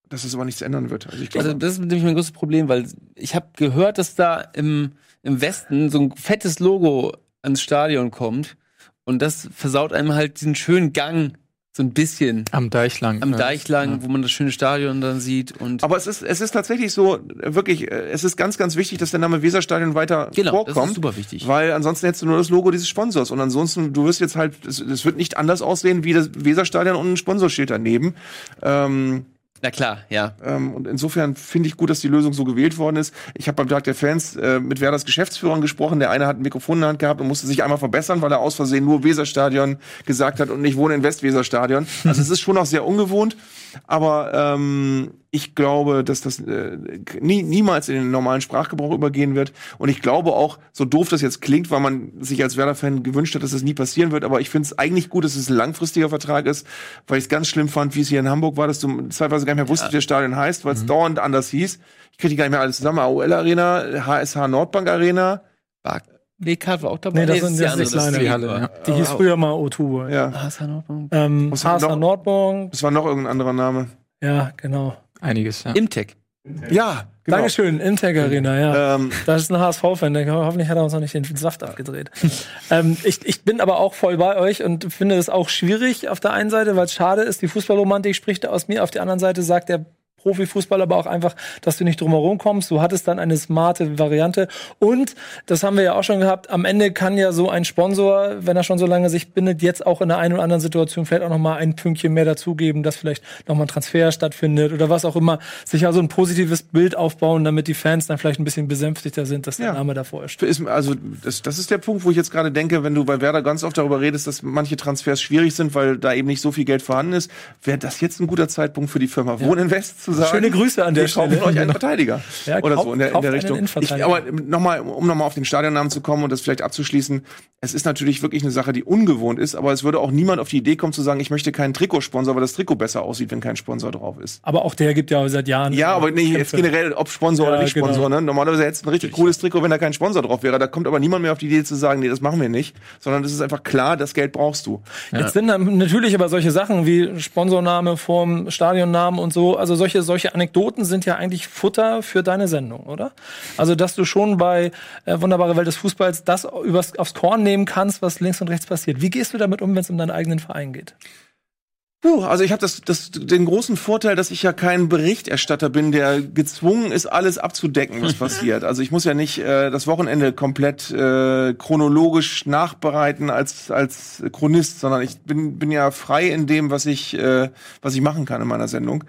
dass das aber nichts ändern wird. Also ich glaube, Also das ist nämlich mein größtes Problem, weil ich habe gehört, dass da im, im Westen so ein fettes Logo ans Stadion kommt und das versaut einem halt diesen schönen Gang so ein bisschen. Am Deich lang. Am ja. Deich lang, wo man das schöne Stadion dann sieht und Aber es ist, es ist tatsächlich so, wirklich, äh, es ist ganz, ganz wichtig, dass der Name Weserstadion weiter Genau, das ist vorkommt. super wichtig. Weil ansonsten hättest du nur das Logo dieses Sponsors. Und ansonsten, du wirst jetzt halt, es, es wird nicht anders aussehen wie das Weserstadion und ein Sponsorschild daneben. Ähm, Na klar, ja. ähm, und insofern finde ich gut, dass die Lösung so gewählt worden ist. Ich habe beim Tag der Fans äh, mit Werders Geschäftsführern gesprochen. Der eine hat ein Mikrofon in der Hand gehabt und musste sich einmal verbessern, weil er aus Versehen nur Weserstadion gesagt hat und nicht wohne in Westweserstadion. Also es ist schon auch sehr ungewohnt. Aber ähm, ich glaube, dass das äh, nie, niemals in den normalen Sprachgebrauch übergehen wird. Und ich glaube auch, so doof das jetzt klingt, weil man sich als Werder-Fan gewünscht hat, dass das nie passieren wird. Aber ich finde es eigentlich gut, dass es ein langfristiger Vertrag ist, weil ich es ganz schlimm fand, wie es hier in Hamburg war, dass du zeitweise gar nicht mehr wusstest, wie das Stadion heißt, weil es dauernd anders hieß. Ich kriege die gar nicht mehr alles zusammen. AOL Arena, HSH Nordbank Arena. WK war auch dabei. Nee, das Nee, sind ist die das andere, ist ist kleine. die Halle, ja. Die hieß früher mal O2. Ja. HSH Nordbank. Ähm, HSH noch- Nordbank. Es war noch irgendein anderer Name. Ja, genau. Einiges, ja. Imtech. Ja, genau. Dankeschön, Integ Arena, ja. Ähm, Das ist ein HSV-Fan, der hoffentlich hat er uns noch nicht den Saft abgedreht. ähm, ich, ich bin aber auch voll bei euch und finde es auch schwierig auf der einen Seite, weil es schade ist, die Fußballromantik spricht aus mir. Auf der anderen Seite sagt der Profifußball aber auch einfach, dass du nicht drumherum kommst. Du hattest dann eine smarte Variante. Und, das haben wir ja auch schon gehabt, am Ende kann ja so ein Sponsor, wenn er schon so lange sich bindet, jetzt auch in der einen oder anderen Situation vielleicht auch noch mal ein Pünktchen mehr dazugeben, dass vielleicht noch mal ein Transfer stattfindet oder was auch immer. Sich also ein positives Bild aufbauen, damit die Fans dann vielleicht ein bisschen besänftigter sind, dass der Ja. Name davor ist. also das, das ist der Punkt, wo ich jetzt gerade denke, wenn du bei Werder ganz oft darüber redest, dass manche Transfers schwierig sind, weil da eben nicht so viel Geld vorhanden ist, wäre das jetzt ein guter Zeitpunkt für die Firma Wohninvest zu sagen. Schöne Grüße an der wir Stelle. euch einen Verteidiger. Ja, oder kauf- so in der, in kauft der Richtung. Ich, aber nochmal, um nochmal auf den Stadionnamen zu kommen und das vielleicht abzuschließen, es ist natürlich wirklich eine Sache, die ungewohnt ist, aber es würde auch niemand auf die Idee kommen zu sagen, ich möchte keinen Trikotsponsor, weil das Trikot besser aussieht, wenn kein Sponsor drauf ist. Aber auch der gibt ja seit Jahren. Ja, aber nee, jetzt generell, ob Sponsor Ja, oder nicht genau. Sponsor, ne? Normalerweise hättest du ein richtig cooles Trikot, wenn da kein Sponsor drauf wäre. Da kommt aber niemand mehr auf die Idee zu sagen, nee, das machen wir nicht, sondern es ist einfach klar, das Geld brauchst du. Jetzt sind dann natürlich aber solche Sachen wie Sponsorname vorm Stadionnamen und so, also solche, solche Anekdoten sind ja eigentlich Futter für deine Sendung, oder? Also, dass du schon bei äh, Wunderbare Welt des Fußballs das übers, aufs Korn nehmen kannst, was links und rechts passiert. Wie gehst du damit um, wenn es um deinen eigenen Verein geht? Puh, also ich habe das, das, den großen Vorteil, dass ich ja kein Berichterstatter bin, der gezwungen ist, alles abzudecken, was passiert. Also ich muss ja nicht äh, das Wochenende komplett äh, chronologisch nachbereiten als als Chronist, sondern ich bin bin ja frei in dem, was ich äh, was ich machen kann in meiner Sendung.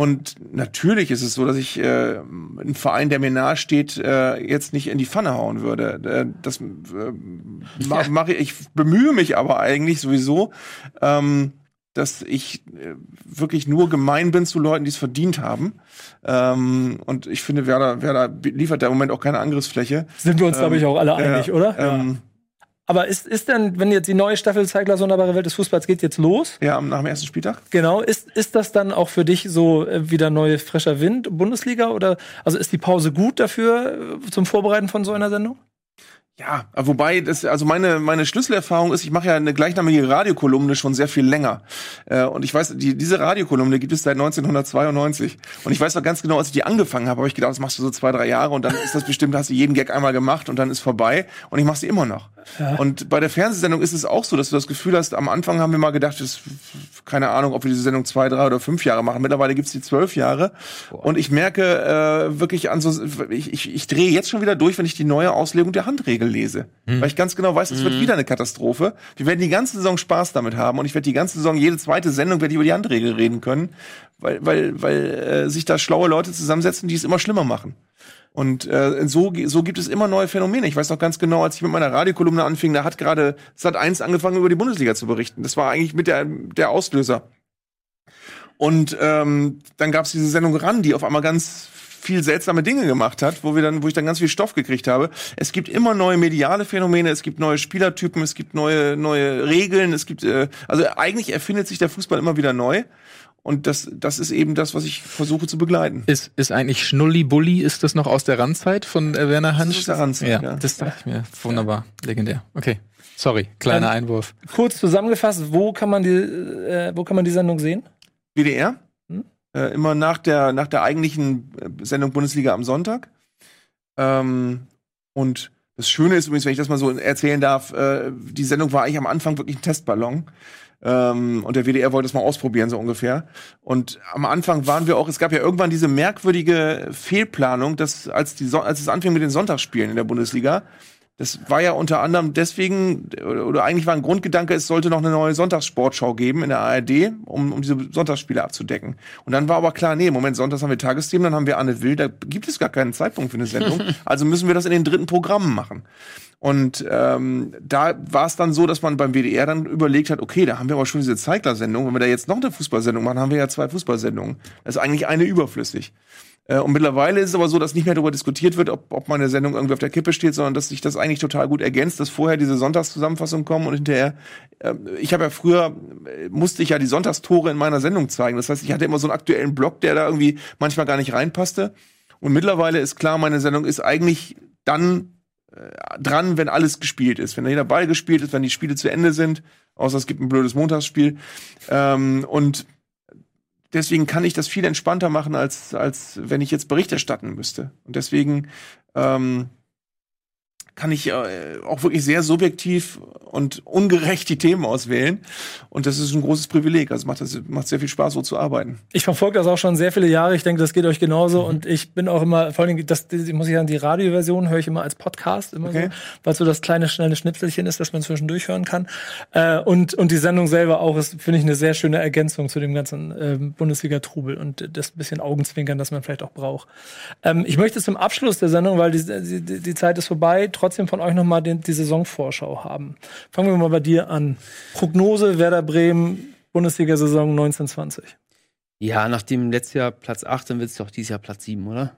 Und natürlich ist es so, dass ich äh, einen Verein, der mir nahe steht, äh, jetzt nicht in die Pfanne hauen würde. Äh, das äh, ma mache ich. Ich bemühe mich aber eigentlich sowieso, ähm, dass ich äh, wirklich nur gemein bin zu Leuten, die es verdient haben. Ähm, und ich finde, Werder, Werder liefert da im Moment auch keine Angriffsfläche. Sind wir uns, glaube ich, auch alle ja, einig, oder? Ähm, Aber ist, ist denn, wenn jetzt die neue Staffel Zeigler Wunderbare Welt des Fußballs geht jetzt los? Ja, nach dem ersten Spieltag. Genau. Ist, ist das dann auch für dich so äh, wieder neue frischer Wind, Bundesliga? Oder also ist die Pause gut dafür äh, zum Vorbereiten von so einer Sendung? Ja, wobei das, also meine meine Schlüsselerfahrung ist, ich mache ja eine gleichnamige Radiokolumne schon sehr viel länger. Äh, und ich weiß, die, diese Radiokolumne gibt es seit 1992. Und ich weiß noch ganz genau, als ich die angefangen habe, habe ich gedacht, das machst du so zwei, drei Jahre und dann ist das bestimmt, hast du jeden Gag einmal gemacht und dann ist vorbei. Und ich mache sie immer noch. Und bei der Fernsehsendung ist es auch so, dass du das Gefühl hast, am Anfang haben wir mal gedacht, das, keine Ahnung, ob wir diese Sendung zwei, drei oder fünf Jahre machen. Mittlerweile gibt's die zwölf Jahre. Und ich merke äh, wirklich an so, ich, ich, ich drehe jetzt schon wieder durch, wenn ich die neue Auslegung der Handregel lese. Hm. Weil ich ganz genau weiß, es wird Mhm. wieder eine Katastrophe. Wir werden die ganze Saison Spaß damit haben und ich werde die ganze Saison, jede zweite Sendung werde ich über die Handregel reden können, weil, weil, weil äh, sich da schlaue Leute zusammensetzen, die es immer schlimmer machen. Und äh, so, so gibt es immer neue Phänomene. Ich weiß noch ganz genau, als ich mit meiner Radiokolumne anfing, da hat gerade Sat 1 angefangen, über die Bundesliga zu berichten. Das war eigentlich mit der, der Auslöser. Und ähm, dann gab es diese Sendung ran, die auf einmal ganz viel seltsame Dinge gemacht hat, wo wir dann, wo ich dann ganz viel Stoff gekriegt habe. Es gibt immer neue mediale Phänomene, es gibt neue Spielertypen, es gibt neue neue Regeln, es gibt äh, also eigentlich erfindet sich der Fußball immer wieder neu. Und das, das ist eben das, was ich versuche zu begleiten. Ist, ist eigentlich Schnulli Bulli, ist das noch aus der Randzeit von äh, Werner Hansch? aus der Randzeit, ja, ja. Das dachte ich mir. Wunderbar. Legendär. Okay. Sorry, kleiner Einwurf. Kurz zusammengefasst, wo kann man die, äh, wo kann man die Sendung sehen? WDR. Äh, immer nach der, nach der eigentlichen äh, Sendung Bundesliga am Sonntag. Ähm, und das Schöne ist übrigens, wenn ich das mal so erzählen darf, äh, die Sendung war eigentlich am Anfang wirklich ein Testballon. Ähm, und der WDR wollte es mal ausprobieren, so ungefähr. Und am Anfang waren wir auch, es gab ja irgendwann diese merkwürdige Fehlplanung, dass als, die, Son- als es anfing mit den Sonntagsspielen in der Bundesliga, Das war ja unter anderem deswegen, oder, eigentlich war ein Grundgedanke, es sollte noch eine neue Sonntagssportschau geben in der ARD, um, um diese Sonntagsspiele abzudecken. Und dann war aber klar, nee, im Moment Sonntags haben wir Tagesthemen, dann haben wir Anne Will, da gibt es gar keinen Zeitpunkt für eine Sendung. also müssen wir das in den dritten Programmen machen. Und ähm, da war es dann so, dass man beim WDR dann überlegt hat, okay, da haben wir aber schon diese Zeigler-Sendung. Wenn wir da jetzt noch eine Fußballsendung machen, haben wir ja zwei Fußballsendungen. Das ist eigentlich eine überflüssig. Äh, Und mittlerweile ist es aber so, dass nicht mehr darüber diskutiert wird, ob, ob meine Sendung irgendwie auf der Kippe steht, sondern dass sich das eigentlich total gut ergänzt, dass vorher diese Sonntagszusammenfassungen kommen und hinterher, äh, ich habe ja früher, äh, musste ich ja die Sonntagstore in meiner Sendung zeigen. Das heißt, ich hatte immer so einen aktuellen Block, der da irgendwie manchmal gar nicht reinpasste. Und mittlerweile ist klar, meine Sendung ist eigentlich dann äh, dran, wenn alles gespielt ist. Wenn jeder Ball gespielt ist, wenn die Spiele zu Ende sind, außer es gibt ein blödes Montagsspiel. Ähm, und deswegen kann ich das viel entspannter machen, als, als wenn ich jetzt Bericht erstatten müsste. Und deswegen ähm, kann ich äh, auch wirklich sehr subjektiv und ungerecht die Themen auswählen. Und das ist ein großes Privileg. Also macht das macht sehr viel Spaß, so zu arbeiten. Ich verfolge das auch schon sehr viele Jahre. Ich denke, das geht euch genauso. Und ich bin auch immer, vor allem, das, die, muss ich sagen, die Radioversion höre ich immer als Podcast, immer Okay. so, weil so das kleine, schnelle Schnipselchen ist, das man zwischendurch hören kann. Äh, und, und die Sendung selber auch ist, finde ich, eine sehr schöne Ergänzung zu dem ganzen ähm, Bundesliga-Trubel und das bisschen Augenzwinkern, das man vielleicht auch braucht. Ähm, ich möchte zum Abschluss der Sendung, weil die, die, die Zeit ist vorbei, trotzdem von euch nochmal die, die Saisonvorschau haben. Fangen wir mal bei dir an. Prognose Werder Bremen, Bundesliga-Saison 1920. Ja, nachdem letztes Jahr Platz 8, dann wird es doch dieses Jahr Platz 7, oder?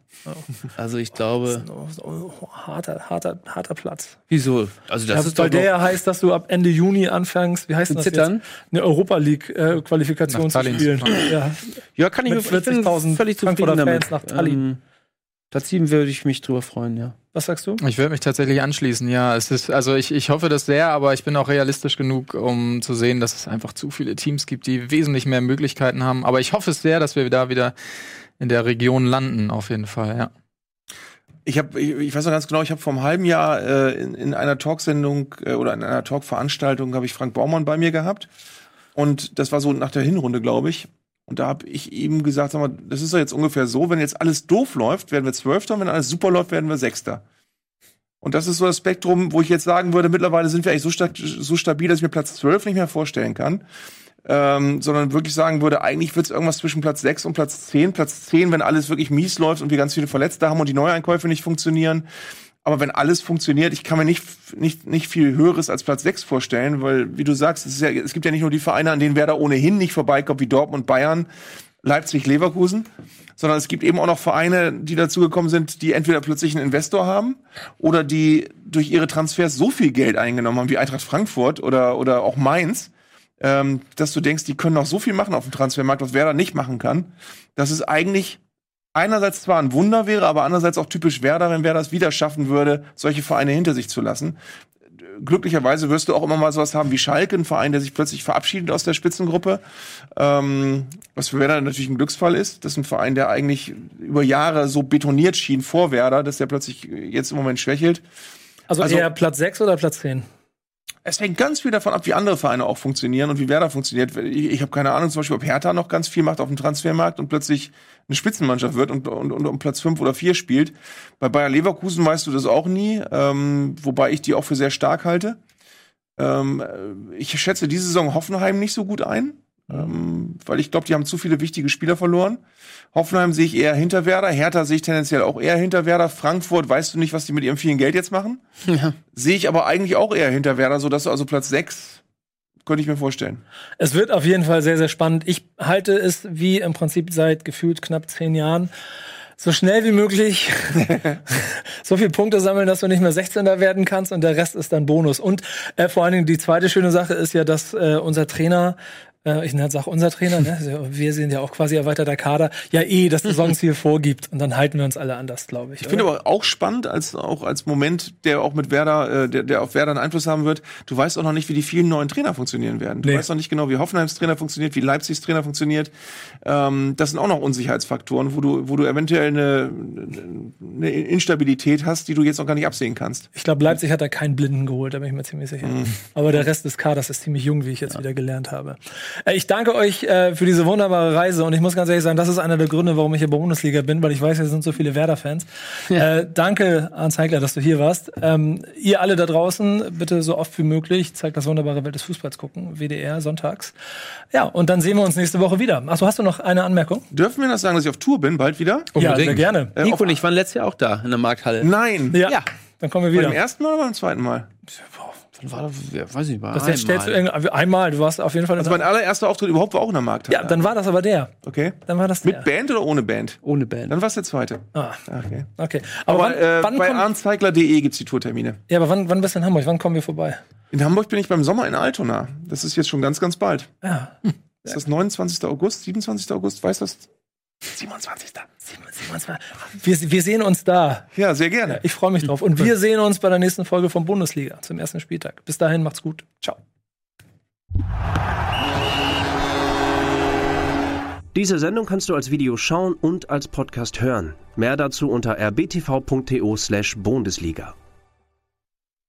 Also ich glaube. Oh, harter, harter, harter Platz. Wieso? Also das ja, ist weil doch der ja heißt, dass du ab Ende Juni anfängst, wie heißt das zittern? jetzt? Eine Europa League äh, Qualifikation Nach zu spielen. Ja. Ja, kann ich Mit mir ich bin 40.000 völlig zufrieden damit. Fans nach Tallinn. Ähm, Platz 7 würde ich mich drüber freuen, ja. Was sagst du? Ich würde mich tatsächlich anschließen, ja. Es ist, also ich, ich hoffe das sehr, aber ich bin auch realistisch genug, um zu sehen, dass es einfach zu viele Teams gibt, die wesentlich mehr Möglichkeiten haben. Aber ich hoffe es sehr, dass wir da wieder in der Region landen, auf jeden Fall, ja. Ich habe, ich, ich weiß noch ganz genau, ich habe vor einem halben Jahr äh, in, in einer Talksendung äh, oder in einer Talkveranstaltung habe ich Frank Baumann bei mir gehabt und das war so nach der Hinrunde, glaube ich. Und da habe ich ihm gesagt, sag mal, das ist doch jetzt ungefähr so, wenn jetzt alles doof läuft, werden wir Zwölfter, und wenn alles super läuft, werden wir Sechster. Und das ist so das Spektrum, wo ich jetzt sagen würde, mittlerweile sind wir eigentlich so, sta so stabil, dass ich mir Platz 12 nicht mehr vorstellen kann. Ähm, sondern wirklich sagen würde, eigentlich wird es irgendwas zwischen Platz 6 und Platz 10. Platz 10, wenn alles wirklich mies läuft und wir ganz viele Verletzte haben und die Neueinkäufe nicht funktionieren. Aber wenn alles funktioniert, ich kann mir nicht, nicht, nicht viel Höheres als Platz 6 vorstellen, weil, wie du sagst, es, ist ja, es gibt ja nicht nur die Vereine, an denen Werder ohnehin nicht vorbeikommt, wie Dortmund, Bayern, Leipzig, Leverkusen, sondern es gibt eben auch noch Vereine, die dazugekommen sind, die entweder plötzlich einen Investor haben oder die durch ihre Transfers so viel Geld eingenommen haben, wie Eintracht Frankfurt oder, oder auch Mainz, ähm, dass du denkst, die können noch so viel machen auf dem Transfermarkt, was Werder nicht machen kann, dass es eigentlich einerseits zwar ein Wunder wäre, aber andererseits auch typisch Werder, wenn Werder es wieder schaffen würde, solche Vereine hinter sich zu lassen. Glücklicherweise wirst du auch immer mal sowas haben wie Schalke, ein Verein, der sich plötzlich verabschiedet aus der Spitzengruppe, ähm, was für Werder natürlich ein Glücksfall ist. Das ist ein Verein, der eigentlich über Jahre so betoniert schien vor Werder, dass der plötzlich jetzt im Moment schwächelt. Also, Also- eher Platz 6 oder Platz 10? Es hängt ganz viel davon ab, wie andere Vereine auch funktionieren und wie Werder funktioniert. Ich, ich habe keine Ahnung, zum Beispiel, ob Hertha noch ganz viel macht auf dem Transfermarkt und plötzlich eine Spitzenmannschaft wird und, und, und um Platz 5 oder 4 spielt. Bei Bayer Leverkusen weißt du das auch nie, ähm, wobei ich die auch für sehr stark halte. Ähm, äh, ich schätze diese Saison Hoffenheim nicht so gut ein, ähm, weil ich glaube, die haben zu viele wichtige Spieler verloren. Hoffenheim sehe ich eher hinter Werder, Hertha sehe ich tendenziell auch eher hinter Werder, Frankfurt weißt du nicht, was die mit ihrem vielen Geld jetzt machen. Ja. Sehe ich aber eigentlich auch eher hinter Werder, so dass du also Platz 6 könnte ich mir vorstellen. Es wird auf jeden Fall sehr, sehr spannend. Ich halte es wie im Prinzip seit gefühlt knapp zehn Jahren so schnell wie möglich so viele Punkte sammeln, dass du nicht mehr 16er werden kannst und der Rest ist dann Bonus. Und äh, vor allen Dingen die zweite schöne Sache ist ja, dass äh, unser Trainer äh, ich sag unser Trainer, ne? Also Wir sind ja auch quasi erweiterter Kader, ja eh das Saisonziel vorgibt und dann halten wir uns alle anders, glaube ich. Ich finde aber auch spannend, als auch als Moment, der auch mit Werder, äh, der, der auf Werder einen Einfluss haben wird. Du weißt auch noch nicht, wie die vielen neuen Trainer funktionieren werden. Du Nee. weißt noch nicht genau, wie Hoffenheims Trainer funktioniert, wie Leipzigs Trainer funktioniert. Ähm, das sind auch noch Unsicherheitsfaktoren, wo du, wo du eventuell eine, eine Instabilität hast, die du jetzt noch gar nicht absehen kannst. Ich glaube, Leipzig hat da keinen Blinden geholt, da bin ich mir ziemlich sicher. Mhm. Aber der Rest des Kaders ist ziemlich jung, wie ich jetzt wieder gelernt habe. Äh, Ich danke euch äh, für diese wunderbare Reise und ich muss ganz ehrlich sagen, das ist einer der Gründe, warum ich hier bei Bundesliga bin, weil ich weiß, hier sind so viele Werder-Fans. Äh, danke, Arndt Zeigler, dass du hier warst. Ähm, ihr alle da draußen, bitte so oft wie möglich, zeigt das wunderbare Welt des Fußballs gucken, WDR, sonntags. Ja, und dann sehen wir uns nächste Woche wieder. Achso, hast du noch eine Anmerkung? Dürfen wir das sagen, dass ich auf Tour bin, bald wieder? Ja, sehr gerne. Äh, Nico und ich waren letztes Jahr auch da in der Markthalle. Nein. Ja, Ja. dann kommen wir Bei wieder. dem ersten Mal oder beim zweiten Mal? Wann war das? Weiß ich nicht. Das jetzt stellst du irgendwie- einmal, du warst auf jeden Fall. Also mein allererster Auftritt überhaupt war auch in der Markthalle. ja, dann war das aber der. Okay. Dann war das der. Mit Band oder ohne Band? Ohne Band. Dann war es der zweite. Ah, Okay. okay. Aber, Aber wann, äh, wann bei arnzeigler.de gibt's die Tourtermine. ja, aber wann, wann bist du in Hamburg? Wann kommen wir vorbei? In Hamburg bin ich beim Sommer in Altona. Das ist jetzt schon ganz, ganz bald. Ja. Ist das 29. August, 27. August? Weiß das? 27. 27. Wir, wir sehen uns da. Ja, sehr gerne. Ich freue mich drauf. Und wir sehen uns bei der nächsten Folge von Bundesliga zum ersten Spieltag. Bis dahin, macht's gut. Ciao. Diese Sendung kannst du als Video schauen und als Podcast hören. Mehr dazu unter rbtv.to/bundesliga.